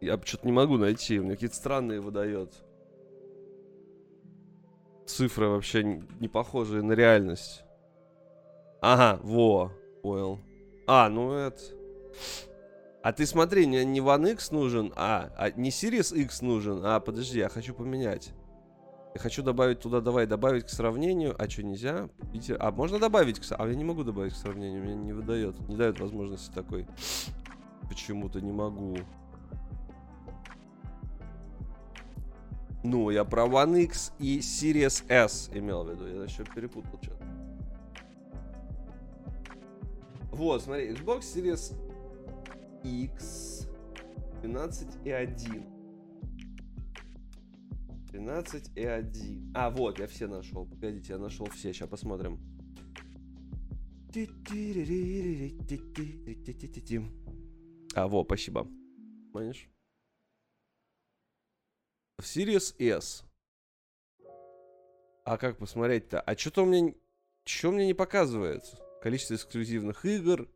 Я что-то не могу найти, у меня какие-то странные выдает. Цифры вообще не похожие на реальность. Ага, во, понял. А, ну это... А ты смотри, не, не One X нужен, а, а не Series X нужен. А, подожди, я хочу поменять. Я хочу добавить туда, давай, добавить к сравнению. А что, нельзя? А, можно добавить к с- А, я не могу добавить к сравнению, мне не выдает. Не дает возможности такой. Почему-то не могу. Ну, я про One X и Series S имел в виду. Я еще перепутал что-то. Вот, смотри, Xbox Series X 12 и 1. 13 и 1. А, вот, я все нашел. Погодите, я нашел все. Сейчас посмотрим. А, во, спасибо. Понимаешь? В Series S. А как посмотреть-то? А что-то у меня... Что мне не показывает? Количество эксклюзивных игр.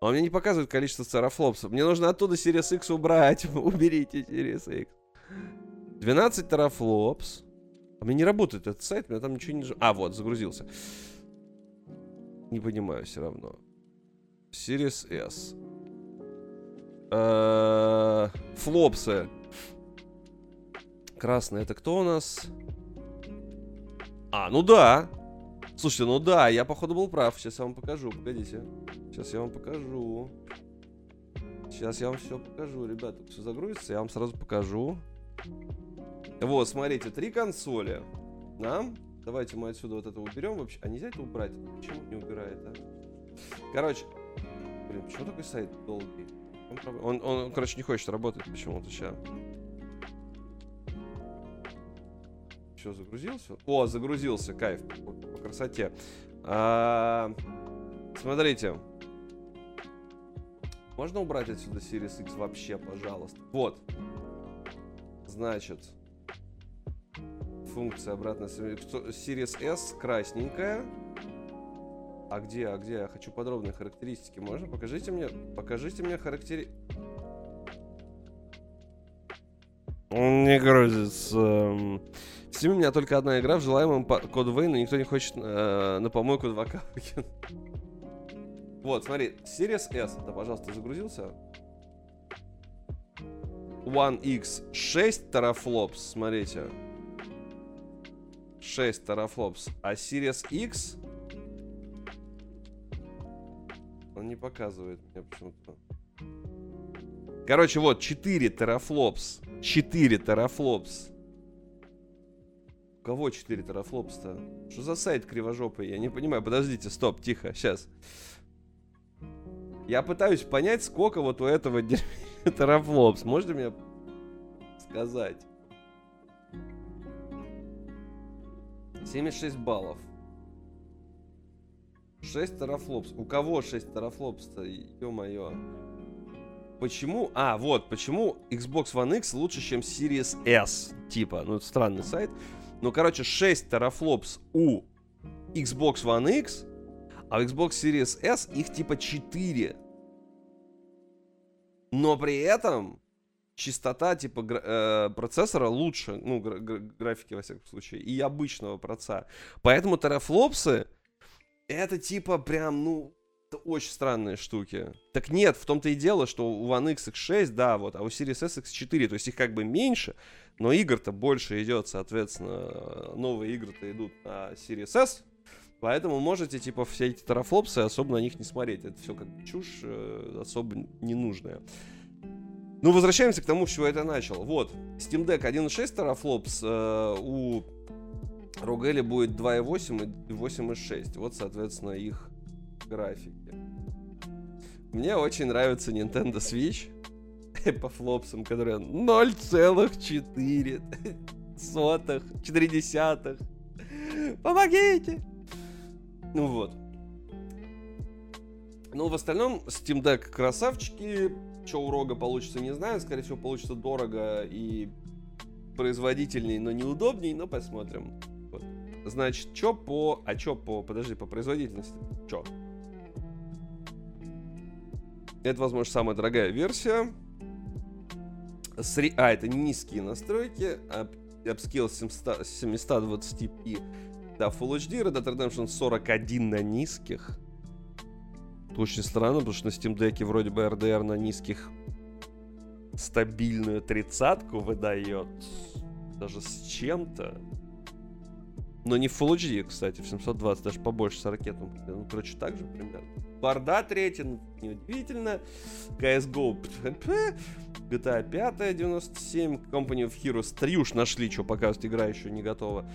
А он мне не показывает количество терафлопсов. Мне нужно оттуда Series X убрать. Уберите Series X. 12 терафлопс. А мне не работает этот сайт, у меня там ничего не... А, вот, загрузился. Не понимаю все равно. Series S. Э, Флопсы. Красный, это кто у нас? А, ну да. Слушайте, ну да, я походу был прав. Сейчас я вам покажу, погодите. Сейчас я вам покажу. Сейчас я вам все покажу, ребята. Все загрузится, я вам сразу покажу. Вот, смотрите, три консоли. Да? Давайте мы отсюда вот это уберем вообще. А нельзя это убрать? Почему не убирает, а? Короче, блин, почему такой сайт долгий? Он, он, он, короче, не хочет работать почему-то сейчас. Что, загрузился? О, загрузился, кайф, по, по красоте. А, смотрите. Можно убрать отсюда Series X вообще, пожалуйста? Вот. Значит, функция. Кто- Series S красненькая. А где, а где? Я хочу подробные характеристики. Можно? Покажите мне, покажите мне характери... не грузится. Эм, В Steam у меня только одна игра в желаемом по- код Вейн, но никто не хочет э, на помойку 2К выкинуть. Вот, смотри, Series S, да, пожалуйста, загрузился. One X 6 терафлопс, смотрите. 6 терафлопс. А Series X... Он не показывает мне почему-то. Короче, вот, 4 терафлопс. 4 терафлопс. У кого 4 терафлопс-то? Что за сайт кривожопый? Я не понимаю. Подождите, стоп, тихо, сейчас. Я пытаюсь понять, сколько вот у этого терафлопс. Можете мне сказать? 76 баллов. 6 терафлопс. У кого 6 терафлопс-то? Ё-моё. Почему? А, вот, почему Xbox One X лучше, чем Series S. Типа, ну, это странный сайт. Ну, короче, 6 терафлопс у Xbox One X, а в Xbox Series S их типа 4. Но при этом частота типа э, процессора лучше, ну, гра- гра- графики, во всяком случае, и обычного проца. Поэтому терафлопсы это типа прям, ну, это очень странные штуки. Так нет, в том-то и дело, что у One X X6, да, вот, а у Series S X4, то есть их как бы меньше, но игр-то больше идет, соответственно, новые игры-то идут на Series S, поэтому можете, типа, все эти терафлопсы особо на них не смотреть. Это все как чушь э, особо ненужная. Ну, возвращаемся к тому, с чего я это начал. Вот, Steam Deck 1.6 терафлопс, э, у Рогели будет 2.8 и 8.6. Вот, соответственно, их графики. Мне очень нравится Nintendo Switch по флопсам, которые 0,4 сотых, 4 десятых. Помогите! Ну вот. Ну, в остальном, Steam Deck красавчики. Что у Рога получится, не знаю. Скорее всего, получится дорого и производительней, но неудобней. Но посмотрим. Вот. Значит, что по... А что по... Подожди, по производительности? Что? Это, возможно, самая дорогая версия. Сре- А, это низкие настройки. Upscale 700 720p до Full HD. Red Dead Redemption 41 на низких. Это очень странно, потому что на Steam Deck вроде бы RDR на низких стабильную тридцатку выдает. Даже с чем-то. Но не в Full HD, кстати, в 720, даже побольше с ракетом. Ну, короче, так же примерно. Борда третья, ну, неудивительно. CSGO, GTA 5, 97, Company of Heroes 3 уж нашли, что показывать, игра еще не готова.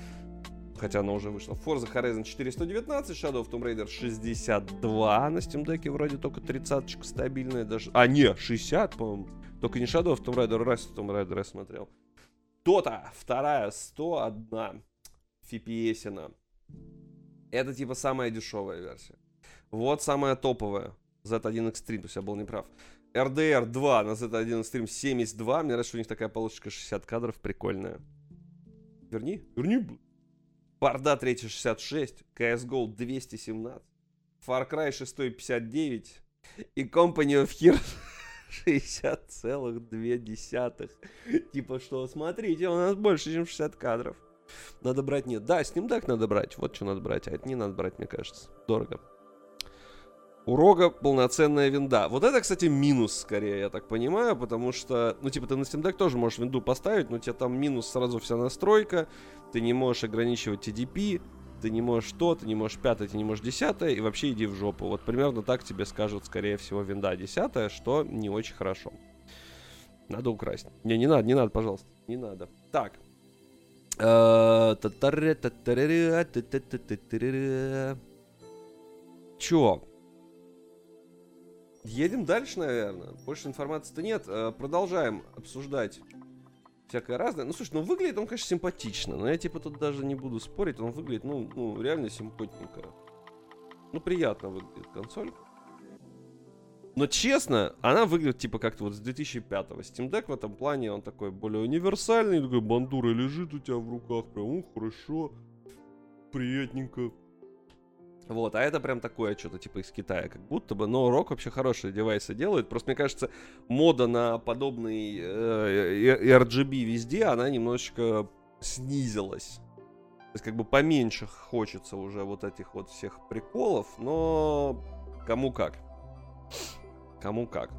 Хотя она уже вышла. Forza Horizon 419, Shadow of Tomb Raider 62 на Steam Deck, вроде только 30 стабильная даже. А, не, 60, по-моему. Только не Shadow of Tomb Raider, Rise of Tomb Raider я смотрел. Дота, вторая, 101 FPS. Это типа самая дешевая версия. Вот самая топовая. Z1 Extreme, то есть я был неправ. RDR 2 на Z1 Extreme 72. Мне нравится, что у них такая получка 60 кадров прикольная. Верни, верни. б- Борда 3 66, CSGO 217, Far Cry 6 59 и Company of Heroes 60,2. Типа что, смотрите, у нас больше, чем 60 кадров. Надо брать, нет. Да, Steam Deck надо брать. Вот что надо брать. А это не надо брать, мне кажется. Дорого. У Рога полноценная винда. Вот это, кстати, минус, скорее, я так понимаю, потому что, ну, типа, ты на Steam Deck тоже можешь винду поставить, но у тебя там минус сразу вся настройка, ты не можешь ограничивать TDP, ты не можешь то, ты не можешь пятое, ты не можешь десятое, и вообще иди в жопу. Вот примерно так тебе скажут, скорее всего, винда десятая, что не очень хорошо. Надо украсть. Не, не надо, не надо, пожалуйста. Не надо. Так. Чё? Едем дальше, наверное. Больше информации-то нет. Э, Продолжаем обсуждать всякое разное. Ну, слушай, ну выглядит он, конечно, симпатично. Но я типа тут даже не буду спорить. Он выглядит, ну, ну реально симпатненько. Ну, приятно выглядит консоль. Но честно, она выглядит типа как-то вот с 2005-го. Steam Deck в этом плане, он такой более универсальный, такой бандура лежит у тебя в руках, прям, ну, хорошо, приятненько. Вот, а это прям такое что-то типа из Китая, как будто бы. Но Рок вообще хорошие девайсы делает. Просто мне кажется, мода на подобный э, и- RGB везде, она немножечко снизилась. То есть как бы поменьше хочется уже вот этих вот всех приколов, но кому как. Кому как.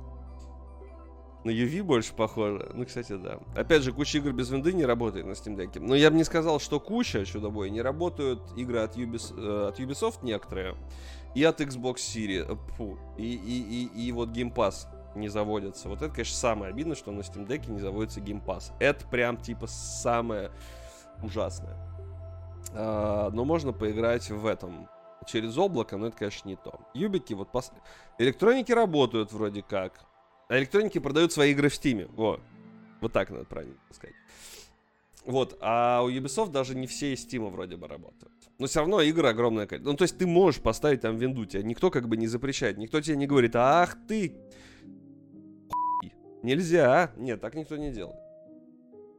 На UV больше похоже. Ну, кстати, да. Опять же, куча игр без винды не работает на Steam Deck. Но я бы не сказал, что куча, чудо-бой, не работают игры от, Ubis, э, от Ubisoft некоторые. И от Xbox Series. э, фу, и, и, и, и вот Game Pass не заводятся. Вот это, конечно, самое обидное, что на Steam Deck не заводится Game Pass. Это прям, типа, самое ужасное. А, но можно поиграть в этом через облако, но это, конечно, не то. Юбики, вот пос... электроники работают вроде как. А электроники продают свои игры в Стиме. Вот. Вот так надо правильно сказать. Вот, а у Ubisoft даже не все из Steam вроде бы работают. Но все равно игры огромное количество. Ну, то есть ты можешь поставить там винду, тебя никто как бы не запрещает. Никто тебе не говорит, ах ты, нельзя. Нет, так никто не делает.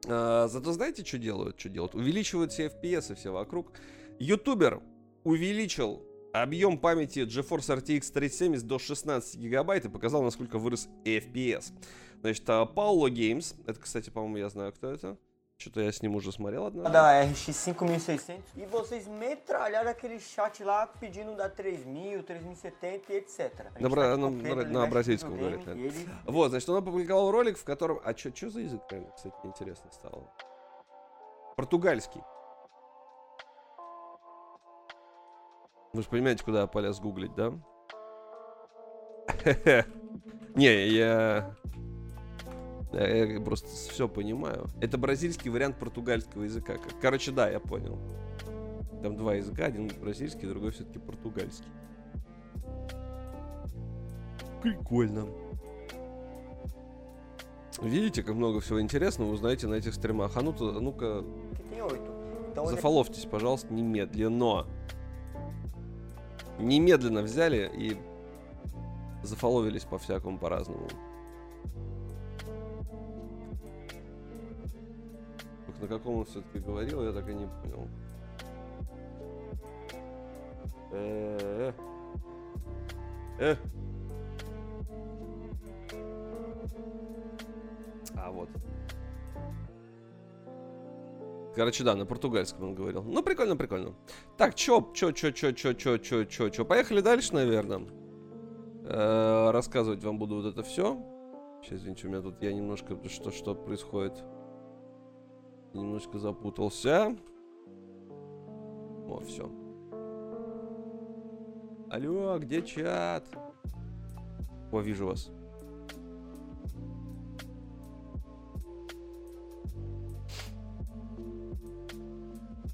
А, зато знаете, что делают? Что делают? Увеличивают все FPS и все вокруг. Ютубер увеличил объем памяти GeForce RTX 3070 до 16 гигабайт и показал, насколько vырос FPS. Значит, а, Paulo Games, это, кстати, по-моему, я знаю, кто это. Что-то я с ним уже смотрел однажды. da RX 5600 e vocês metralharam aquele chat lá pedindo da 3000, 3070 e etc. На бра- на- на- на бразильском говорит, да. ele- Вот, значит, он опубликовал ролик, в котором... А что за язык, кстати, интересно стало? Португальский. Вы же понимаете, куда я полез гуглить, да? Не, я... Я просто все понимаю. Это бразильский вариант португальского языка. Короче, да, я понял. Там два языка, один бразильский, другой все-таки португальский. Прикольно. Видите, как много всего интересного узнаете на этих стримах. А ну-то, ну-ка, que tem 8. Então ele зафоловьтесь, пожалуйста, немедленно. Немедленно взяли и зафоловились по-всякому, по-разному. На каком он все-таки говорил, я так и не понял. Э-э. Э. А, вот. Короче, да, на португальском он говорил. Ну, прикольно, прикольно. Так, чё, чё, чё, чё, чё, чё, чё, чё, чё. Поехали дальше, наверное. Э, Рассказывать вам буду вот это все. Сейчас, извините, у меня тут я немножко... Что, что происходит? Немножко запутался. О, все. Алло, где чат? О, вижу вас.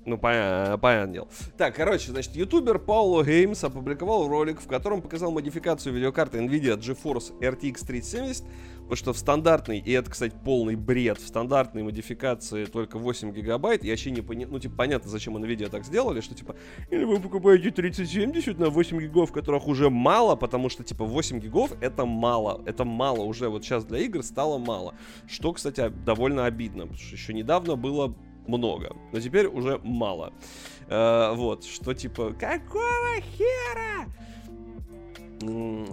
Ну, понятно, понятное дело. Так, короче, значит, ютубер Пауло Геймс опубликовал ролик, в котором показал модификацию видеокарты NVIDIA GeForce RTX 3070, потому что в стандартной, и это, кстати, полный бред, в стандартной модификации только 8 гигабайт, я вообще не понимаю, ну, типа, понятно, зачем NVIDIA так сделали, что, типа, или вы покупаете 3070 на 8 гигов, которых уже мало, потому что, типа, 8 гигов это мало, это мало уже, вот сейчас для игр стало мало, что, кстати, довольно обидно, потому что еще недавно было много, но теперь уже мало. Э, вот, что типа, какого хера?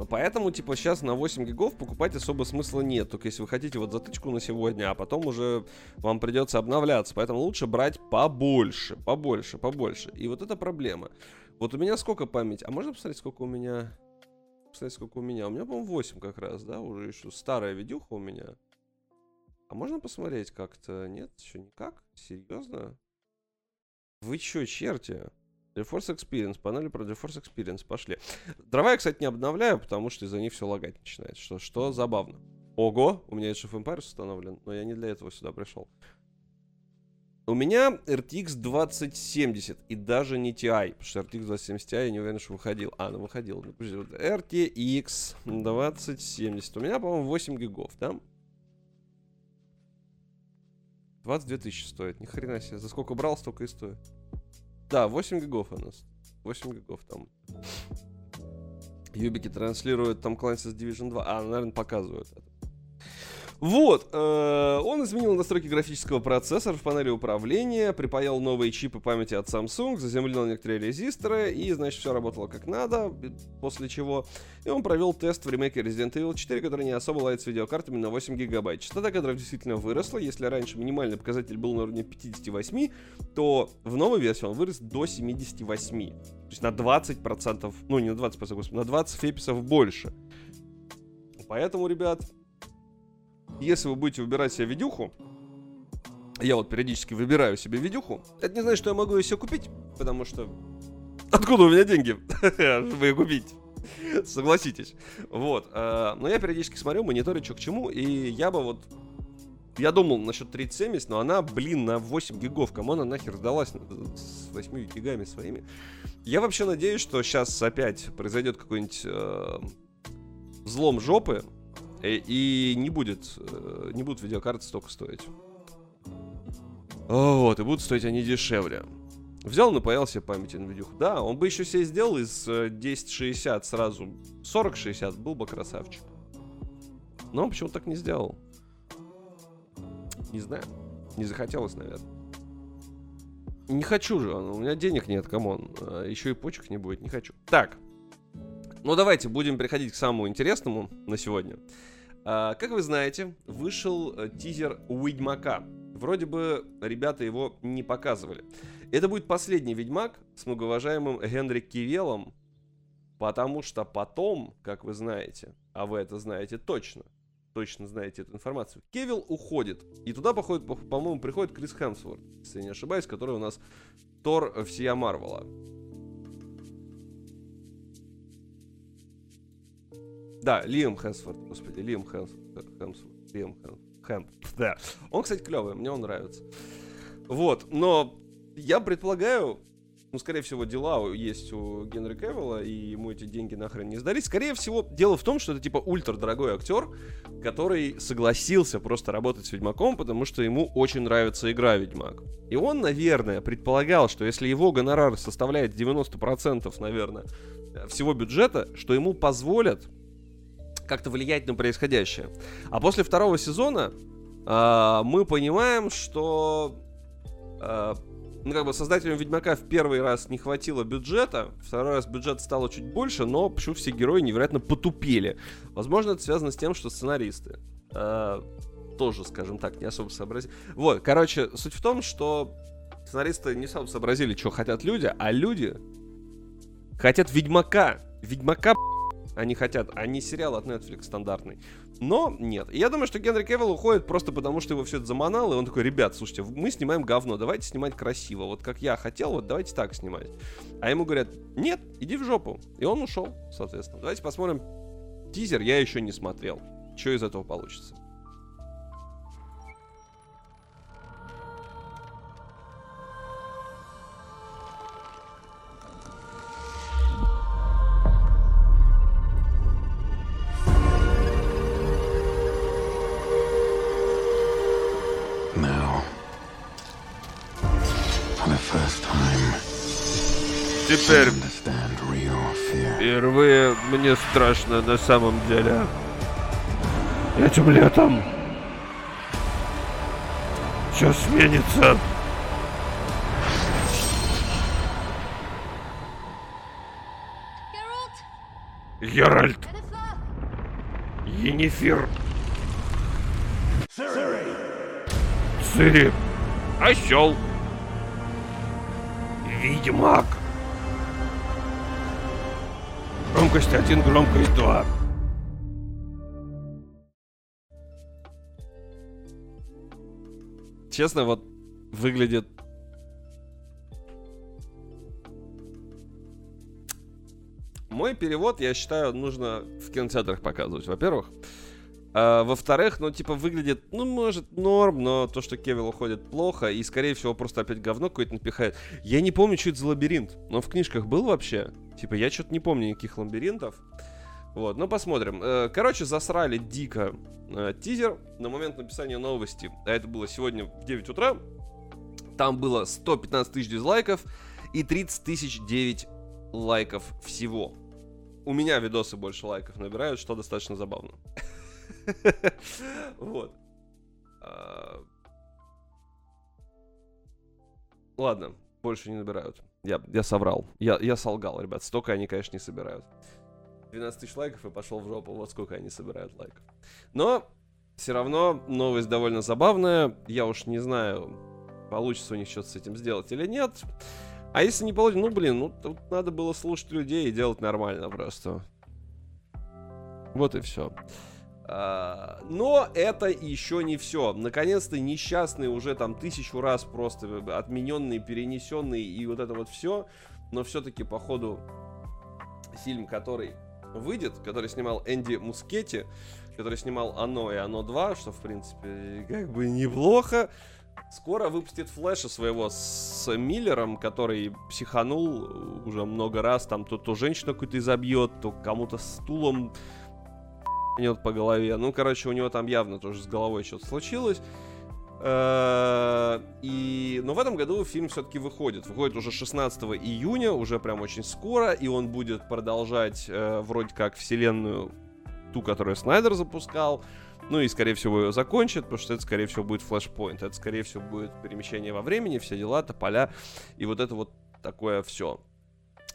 Поэтому, типа, сейчас на 8 гигов покупать особо смысла нет. Только если вы хотите вот затычку на сегодня, а потом уже вам придется обновляться. Поэтому лучше брать побольше, побольше, побольше. И вот это проблема. Вот у меня сколько памяти? А можно посмотреть, сколько у меня? Посмотреть, сколько у меня? У меня, по-моему, 8 как раз, да? Уже еще старая видюха у меня. А можно посмотреть как-то? Нет, еще никак? Серьезно? Вы чё, черти? GeForce Experience, панели про GeForce Experience, пошли. Дрова я, кстати, не обновляю, потому что из-за них все лагать начинает, что, что забавно. Ого, у меня Age of Empires установлен, но я не для этого сюда пришел. У меня RTX 2070 и даже не TI, потому что RTX 2070 Ti я не уверен, что выходил. А, ну выходил. RTX 2070. У меня, по-моему, 8 гигов, да? 22 тысячи стоит. Ни хрена себе. За сколько брал, столько и стоит. Да, 8 гигов у нас. 8 гигов там. Юбики транслируют там Clancy's Division 2. А, наверное, показывают это. Вот, э, он изменил настройки графического процессора в панели управления, припаял новые чипы памяти от Samsung, заземлил некоторые резисторы, и, значит, все работало как надо, после чего... И он провел тест в ремейке Resident Evil 4, который не особо ладит с видеокартами на 8 гигабайт. Частота кадров действительно выросла, если раньше минимальный показатель был на уровне 58, то в новой версии он вырос до 78. То есть на 20%, ну не на 20%, господи, на 20 феписов больше. Поэтому, ребят, если вы будете выбирать себе видюху, я вот периодически выбираю себе видюху, это не значит, что я могу ее себе купить, потому что откуда у меня деньги, чтобы ее купить? Согласитесь. Вот. э, Но я периодически смотрю, мониторю, что к чему, и я бы вот я думал насчет 3070, но она, блин, на 8 гигов. Кому она нахер сдалась с 8 гигами своими? Я вообще надеюсь, что сейчас опять произойдет какой-нибудь э, взлом жопы, и, и не будет, э, не будут видеокарты столько стоить. Вот, и будут стоить они дешевле. Взял, напаял себе на видюху. Да, он бы еще себе сделал из э, 1060 сразу 4060, был бы красавчик. Но он почему-то так не сделал. Не знаю. Не захотелось, наверное. Не хочу же, у меня денег нет, come on. А, Еще и почек не будет, не хочу. Так. Ну давайте будем переходить к самому интересному на сегодня. А, как вы знаете, вышел э, тизер Ведьмака. Вроде бы ребята его не показывали. Это будет последний Ведьмак с многоуважаемым Генри Кавиллом, потому что потом, как вы знаете, а вы это знаете точно, точно знаете эту информацию, Кевилл уходит. И туда, походит, по- по-моему, приходит Крис Хемсворт, если я не ошибаюсь, который у нас Тор всея Марвела. Да, Лиам Хемсворт, господи, Лиам Хемсворт, Хемсворт, Лиам Хэм, Хэм, да. Он, кстати, клевый, мне он нравится. Вот, но я предполагаю, ну, скорее всего, дела есть у Генри Кевилла, и ему эти деньги нахрен не сдались. Скорее всего, дело в том, что это типа ультра дорогой актер, который согласился просто работать с Ведьмаком, потому что ему очень нравится игра Ведьмак. И он, наверное, предполагал, что если его гонорар составляет 90%, наверное, всего бюджета, что ему позволят как-то влиять на происходящее. А после второго сезона а, мы понимаем, что а, ну, как бы создателям Ведьмака в первый раз не хватило бюджета, второй раз бюджет стало чуть больше, но почему все герои невероятно потупели. Возможно, это связано с тем, что сценаристы а, тоже, скажем так, не особо сообразили. Вот, короче, суть в том, что сценаристы не особо сообразили, что хотят люди, а люди хотят Ведьмака. Ведьмака, они хотят, а не сериал от Netflix стандартный. Но нет. И я думаю, что Генри Кевилл уходит просто потому, что его все это заманало, и он такой, ребят, слушайте, мы снимаем говно, давайте снимать красиво. Вот как я хотел, вот давайте так снимать. А ему говорят, нет, иди в жопу. И он ушел, соответственно. Давайте посмотрим тизер, я еще не смотрел. Что из этого получится. Теперь. Впервые мне страшно на самом деле. Этим летом все сменится. Геральт. Енифер. Цири. Осел. Ведьмак. Громкость 1, громкость 2. Честно, вот выглядит... Мой перевод, я считаю, нужно в кинотеатрах показывать, во-первых. А, во-вторых, ну, типа, выглядит, ну, может, норм, но то, что Кевилл уходит плохо, и, скорее всего, просто опять говно какое-то напихает. Я не помню, что это за лабиринт. Но в книжках был вообще? Типа, я что-то не помню никаких лабиринтов. Вот, ну посмотрим. Э, Короче, засрали дико э, тизер на момент написания новости. А это было сегодня в 9 утра. Там было 115 тысяч дизлайков и 30 тысяч 9 лайков всего. У меня видосы больше лайков набирают, что достаточно забавно. Вот. А, Ладно, больше не набирают. Я, я соврал. Я, я солгал, ребят. Столько они, конечно, не собирают. 12 тысяч лайков и пошел в жопу. Вот сколько они собирают лайков. Но все равно новость довольно забавная. Я уж не знаю, получится у них что-то с этим сделать или нет. А если не получится, ну блин, ну тут надо было слушать людей и делать нормально просто. Вот и все. А, Но это еще не все. Наконец-то несчастный уже там тысячу раз просто отмененный, перенесенный и вот это вот все. Но все-таки, походу, фильм, который выйдет, который снимал Энди Мускетти, который снимал Оно и Оно 2, что, в принципе, как бы неплохо. Скоро выпустит Флэша своего с Миллером, который психанул уже много раз. Там то, то женщину какую-то изобьет, то кому-то стулом ебанет по голове. Ну, короче, у него там явно тоже с головой что-то случилось. Э, И, но в этом году фильм все-таки выходит. Выходит уже 16 июня, уже прям очень скоро, и он будет продолжать э, вроде как вселенную ту, которую Снайдер запускал. Ну и, скорее всего, ее закончит, потому что это, скорее всего, будет флешпоинт. Это, скорее всего, будет перемещение во времени, все дела, тополя и вот это вот такое все.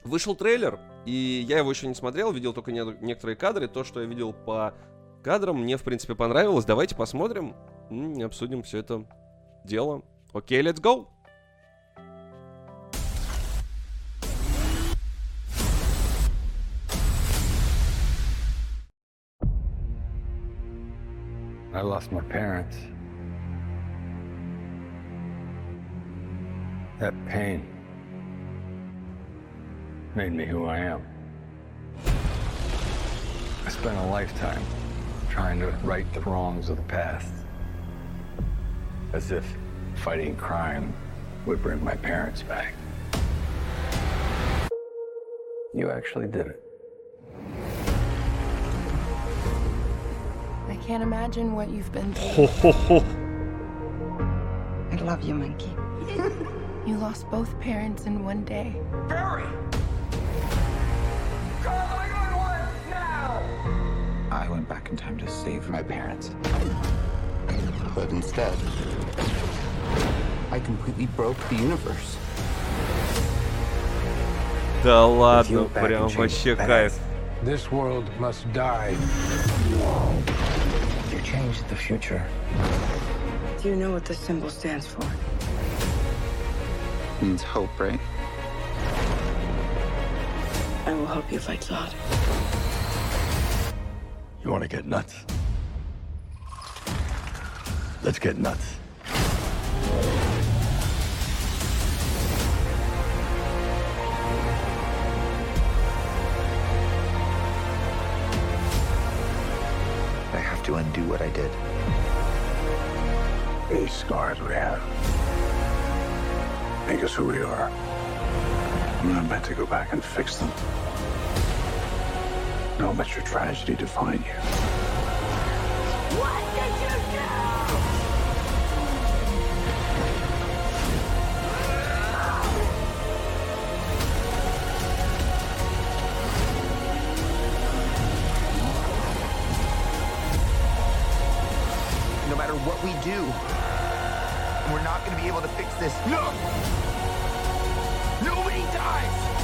Вышел трейлер, и я его еще не смотрел, видел только не- некоторые кадры. То, что я видел по кадрам, мне, в принципе, понравилось. Давайте посмотрим, м, обсудим все это дело. Окей, let's go! I lost my parents. That pain made me who I am. I spent a lifetime trying to right the wrongs of the past. As if fighting crime would bring my parents back. You actually did it. I can't imagine what you've been through. I love you, Monkey. You lost both parents in one day. I went back in time to save my parents. But instead, I completely broke the universe. Да ладно, you back прям and change вообще the кайф. past. This world must die. You changed the future. Do you know what this symbol stands for? Means hope, right? I will help you fight Zod. You want to get nuts? Let's get nuts. I have to undo what I did. These scars we have make us who we are. I'm not meant to go back and fix them. Don't let your tragedy define you. No matter what we do, we're not going to be able to fix this. No! Nobody dies!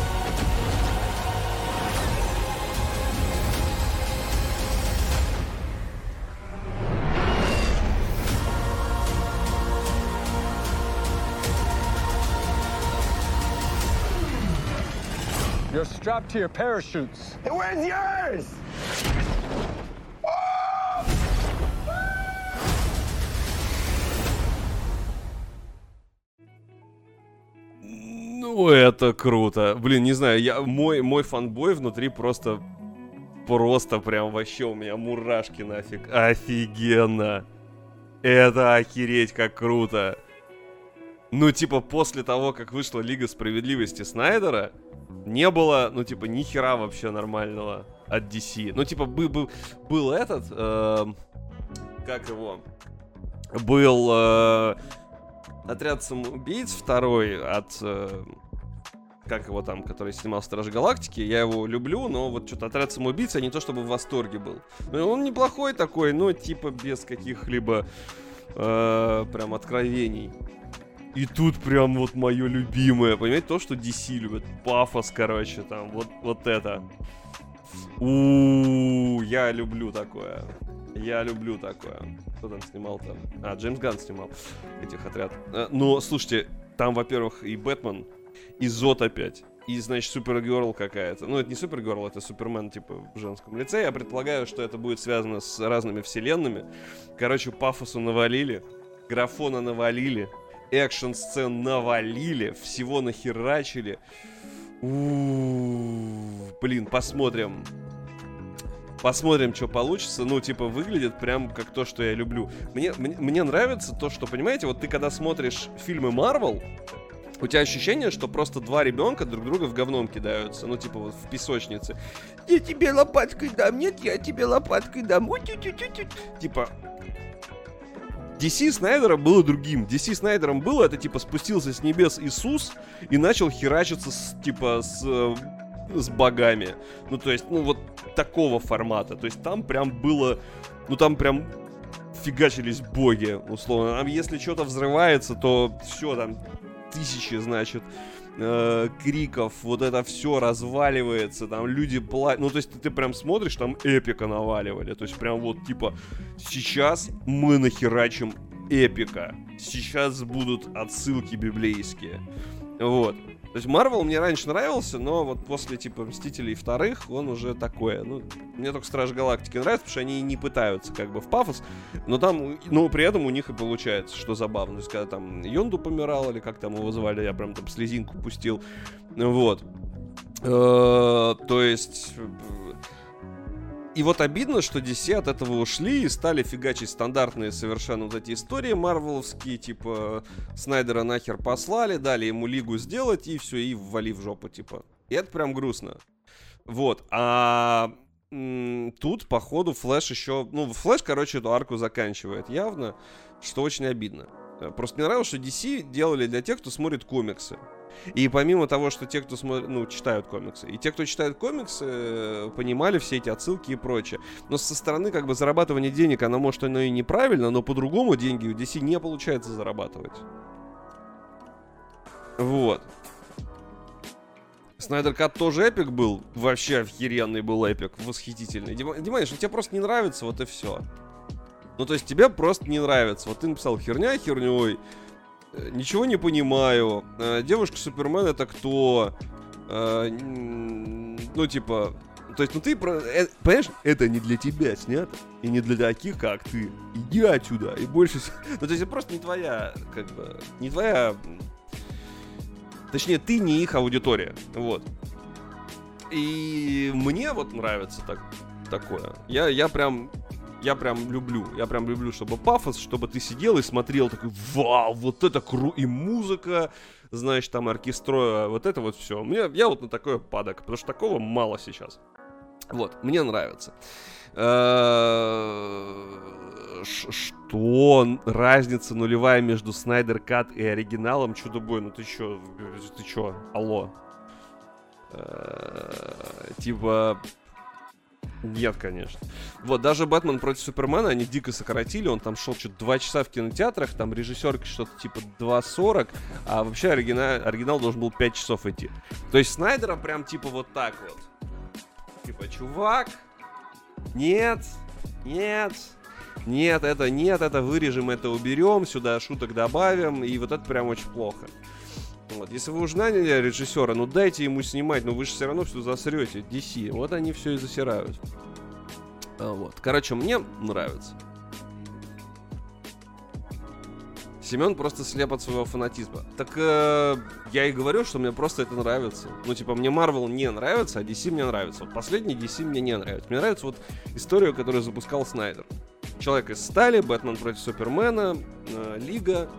Strapped to your parachutes. Where's yours? Ну, это круто. Блин, не знаю, я, мой, мой фанбой внутри просто просто прям вообще у меня мурашки нафиг. Офигенно. Это охереть как круто. Ну, типа, после того, как вышла Лига Справедливости Снайдера, не было, ну, типа, ни хера вообще нормального от DC. Ну, типа, был, был, был этот, э, как его, был э, Отряд самоубийц второй от, э, как его там, который снимал Страж Галактики, я его люблю, но вот что-то Отряд самоубийц, я не то чтобы в восторге был. Ну, он неплохой такой, но типа без каких-либо э, прям откровений. И тут прям вот мое любимое, понимаете, то, что DC любит. Пафос, короче, там, вот, вот это. У, я люблю такое. Я люблю такое. Кто там снимал там? А, Джеймс Ганн снимал этих отряд. Э, но, слушайте, там, во-первых, и Бэтмен, и Зод опять. И, значит, Супергерл какая-то. Ну, это не Супергерл, это Супермен, типа, в женском лице. Я предполагаю, что это будет связано с разными вселенными. Короче, пафосу навалили, графона навалили, экшн-сцен навалили, всего нахерачили. У-у-у, блин, посмотрим. Посмотрим, что получится. Ну, типа, выглядит прям как то, что я люблю. Мне, мне, мне нравится то, что, понимаете, вот ты когда смотришь фильмы Marvel, у тебя ощущение, что просто два ребенка друг друга в говном кидаются. Ну, типа, вот в песочнице. Я тебе лопаткой дам, нет, я тебе лопаткой дам. Типа, DC Снайдера было другим. DC Снайдером было, это типа спустился с небес Иисус и начал херачиться с, типа с, э, с богами. Ну, то есть, ну, вот такого формата. То есть там прям было, ну, там прям фигачились боги, условно. А если что-то взрывается, то все, там тысячи, значит, э, криков, вот это все разваливается, там люди плачут. Ну, то есть ты, ты прям смотришь, там эпика наваливали. То есть прям вот типа сейчас мы нахерачим эпика. Сейчас будут отсылки библейские. Вот. То есть Марвел мне раньше нравился, но вот после, типа, Мстителей вторых он уже такое. Ну, мне только Страж Галактики нравится, потому что они не пытаются как бы в пафос, но там, но при этом у них и получается, что забавно. То есть, когда там Йонду помирал, или как там его звали, я прям там слезинку пустил. Вот. Э, то есть и вот обидно, что DC от этого ушли и стали фигачить стандартные совершенно вот эти истории марвеловские, типа Снайдера нахер послали, дали ему лигу сделать и все, и ввали в жопу, типа. И это прям грустно. Вот, а тут, походу, Флэш еще... Ну, Флэш, короче, эту арку заканчивает явно, что очень обидно. Просто мне нравилось, что DC делали для тех, кто смотрит комиксы. И помимо того, что те, кто смотрит, ну, читают комиксы, и те, кто читает комиксы, э, понимали все эти отсылки и прочее. Но со стороны, как бы, зарабатывания денег, оно, может, оно и неправильно, но по-другому деньги у DC не получается зарабатывать. Вот. Снайдер Кат тоже эпик был. Вообще охеренный был эпик. Восхитительный. Диманиш, ну тебе просто не нравится, вот и все. Ну, то есть тебе просто не нравится. Вот ты написал херня херней, Э, ничего не понимаю. Э, девушка Супермен это кто? Э, ну, типа, то есть, ну ты, понимаешь, это не для тебя снято, и не для таких, как ты. Иди отсюда, и больше... Ну, то есть, это просто не твоя, как бы, не твоя... Точнее, ты не их аудитория, вот. И мне вот нравится так, такое. Я, я прям я прям люблю. Я прям люблю, чтобы пафос, чтобы ты сидел и смотрел такой, вау, вот это кру... И музыка, знаешь, там оркестроя, вот это вот все. Мне, я вот на такое падок, потому что такого мало сейчас. Вот, мне нравится. Э, что разница нулевая между Снайдер Кат и оригиналом? Чудо-бой, ну ты чё, ты чё, алло. Э, типа, нет, конечно. Вот, даже Бэтмен против Супермена они дико сократили, он там шел что-то 2 часа в кинотеатрах, там режиссерки что-то типа 2.40, а вообще оригинал, оригинал должен был 5 часов идти. То есть Снайдера прям типа вот так вот. Типа, чувак, нет, нет, нет, это нет, это вырежем, это уберем, сюда шуток добавим, и вот это прям очень плохо. Вот. Если вы уже наняли режиссера, ну дайте ему снимать, но вы же все равно все засрете. DC. Вот они все и засирают. А, вот. Короче, мне нравится. Семен просто слеп от своего фанатизма. Так э, я и говорю, что мне просто это нравится. Ну, типа, мне Марвел не нравится, а DC мне нравится. Вот последний DC мне не нравится. Мне нравится вот историю, которую запускал Снайдер. Человек из стали, Бэтмен против Супермена, э, Лига.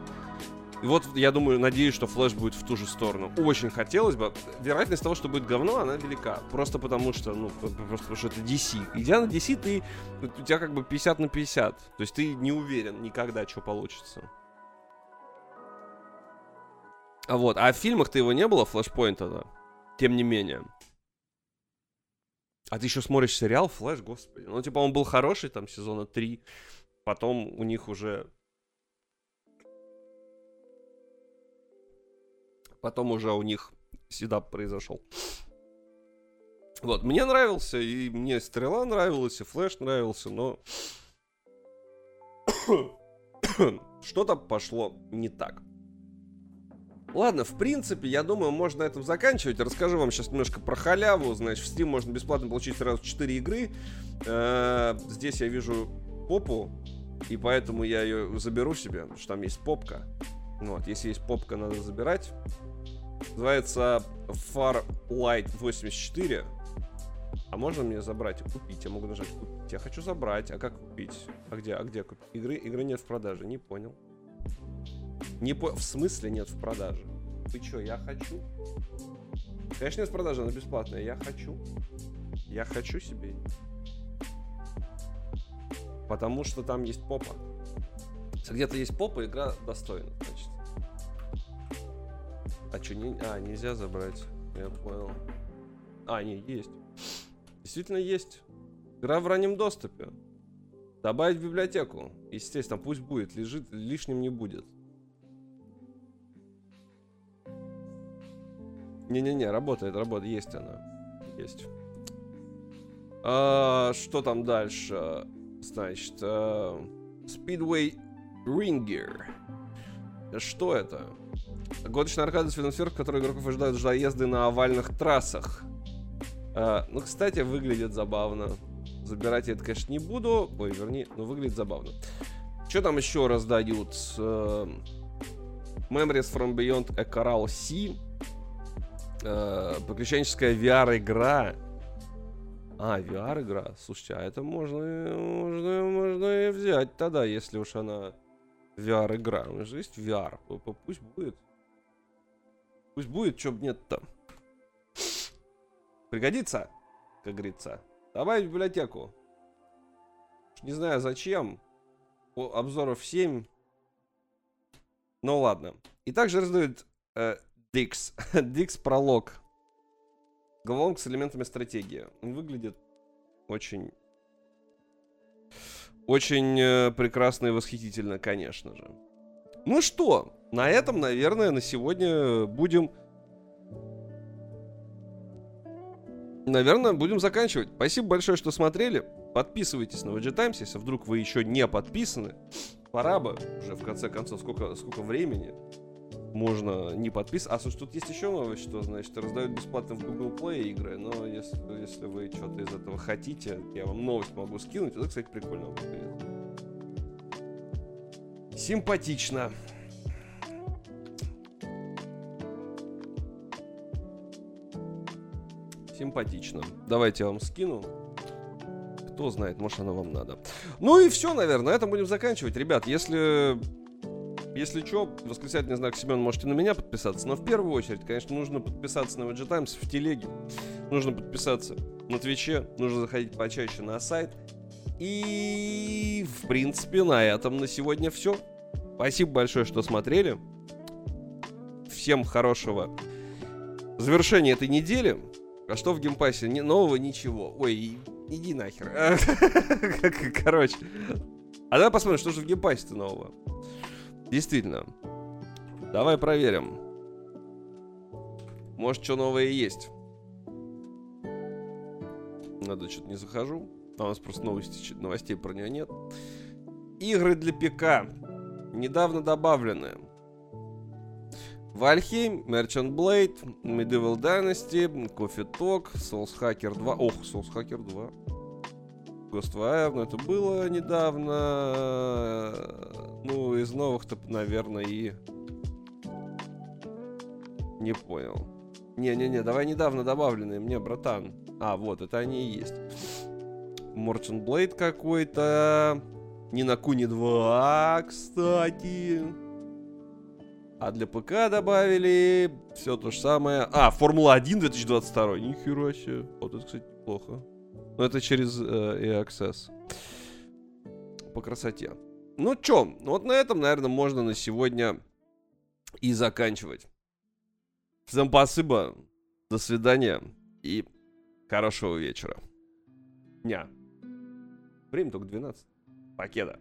И вот я думаю, надеюсь, что Флэш будет в ту же сторону. Очень хотелось бы. Вероятность того, что будет говно, она велика. Просто потому что, ну, просто потому что это DC. Идя на DC, ты, у тебя как бы 50 на 50. То есть ты не уверен никогда, что получится. А вот, а в фильмах-то его не было, флешпоинта, да. Тем не менее. А ты еще смотришь сериал Флэш, господи. Ну, типа, он был хороший, там, сезона 3. Потом у них уже... Потом уже у них седап произошел. Вот, мне нравился, и мне Стрела нравилась, и Флэш нравился, но... Что-то пошло не так. Ладно, в принципе, я думаю, можно на этом заканчивать. Расскажу вам сейчас немножко про халяву. Значит, в Steam можно бесплатно получить сразу 4 игры. Э, здесь я вижу попу, и поэтому я ее заберу себе, потому что там есть попка. Вот, если есть попка, надо забирать. Называется Far Light 84. А можно мне забрать купить? Я могу нажать купить. Я хочу забрать. А как купить? А где? А где купить? Игры, игры нет в продаже. Не понял. Не по... В смысле нет в продаже? Ты чё, я хочу? Конечно, нет в продаже, она бесплатная. Я хочу. Я хочу себе. Потому что там есть попа. Если где-то есть попа, игра достойна, значит. А что, не... А, нельзя забрать. Я понял. А, не, есть. Действительно есть. Игра в раннем доступе. Добавить в библиотеку. Естественно, пусть будет. Лежит, лишним не будет. Не-не-не, работает, работает, есть она. Есть. А, что там дальше? Значит, а, Speedway Ringer. Что это? Гоночная аркада с видом сверху, который игроков ожидают заезды на овальных трассах. А, ну, кстати, выглядит забавно. Забирать я это, конечно, не буду. Ой, верни, но выглядит забавно. Что там еще раздают? Uh, Memories from Beyond a Coral Sea э, приключенческая VR-игра. А, VR-игра. Слушайте, а это можно, можно, можно и взять тогда, если уж она VR-игра. У же есть VR. Пусть будет. Пусть будет, чё бы нет-то. Пригодится, как говорится. Давай в библиотеку. Не знаю зачем. Обзоров 7. Ну ладно. И также раздают э, Дикс. Дикс пролог. Головоломка с элементами стратегии. Он выглядит очень... Очень э, прекрасно и восхитительно, конечно же. Ну что, на этом, наверное, на сегодня будем... Наверное, будем заканчивать. Спасибо большое, что смотрели. Подписывайтесь на VG Times, если вдруг вы еще не подписаны. Пора бы уже, в конце концов, сколько, сколько времени можно не подписываться. А, слушай, тут есть еще новость, что, значит, раздают бесплатно в Google Play игры, но если, если вы что-то из этого хотите, я вам новость могу скинуть. Это, кстати, прикольно выглядит. Симпатично. Симпатично. Давайте я вам скину. Кто знает, может, оно вам надо. Ну и все, наверное. На этом будем заканчивать. Ребят, если если что, восклицательный знак Семен можете на меня подписаться, но в первую очередь, конечно, нужно подписаться на VG Times в телеге, нужно подписаться на Твиче, нужно заходить почаще на сайт. И, в принципе, на этом на сегодня все. Спасибо большое, что смотрели. Всем хорошего завершения этой недели. А что в Game Pass е? Не, нового ничего. Ой, иди нахер. Короче. А давай посмотрим, что же в геймпассе-то нового. Действительно. Давай проверим. Может, что новое есть. Надо что-то не захожу. А у нас просто новости, новостей про нее нет. Игры для ПК. Недавно добавлены. Valheim, Merchant Blade, Medieval Dynasty, Coffee Talk, Souls Hacker 2. Ох, Souls Hacker 2. Ghostwire, но это было недавно. Ну, из новых-то, наверное, и... Не понял. Не-не-не, давай недавно добавленные мне, братан. А, вот, это они и есть. Merchant Blade какой-то. Не на Куни 2, кстати. А для ПК добавили все то же самое. А, Формула 1 2022. Нихера себе. Вот это, кстати, плохо. Но это через э, EAccess. По красоте. Ну чё, вот на этом, наверное, можно на сегодня и заканчивать. Всем спасибо. До свидания. И хорошего вечера. Дня. Время только 12. Покеда.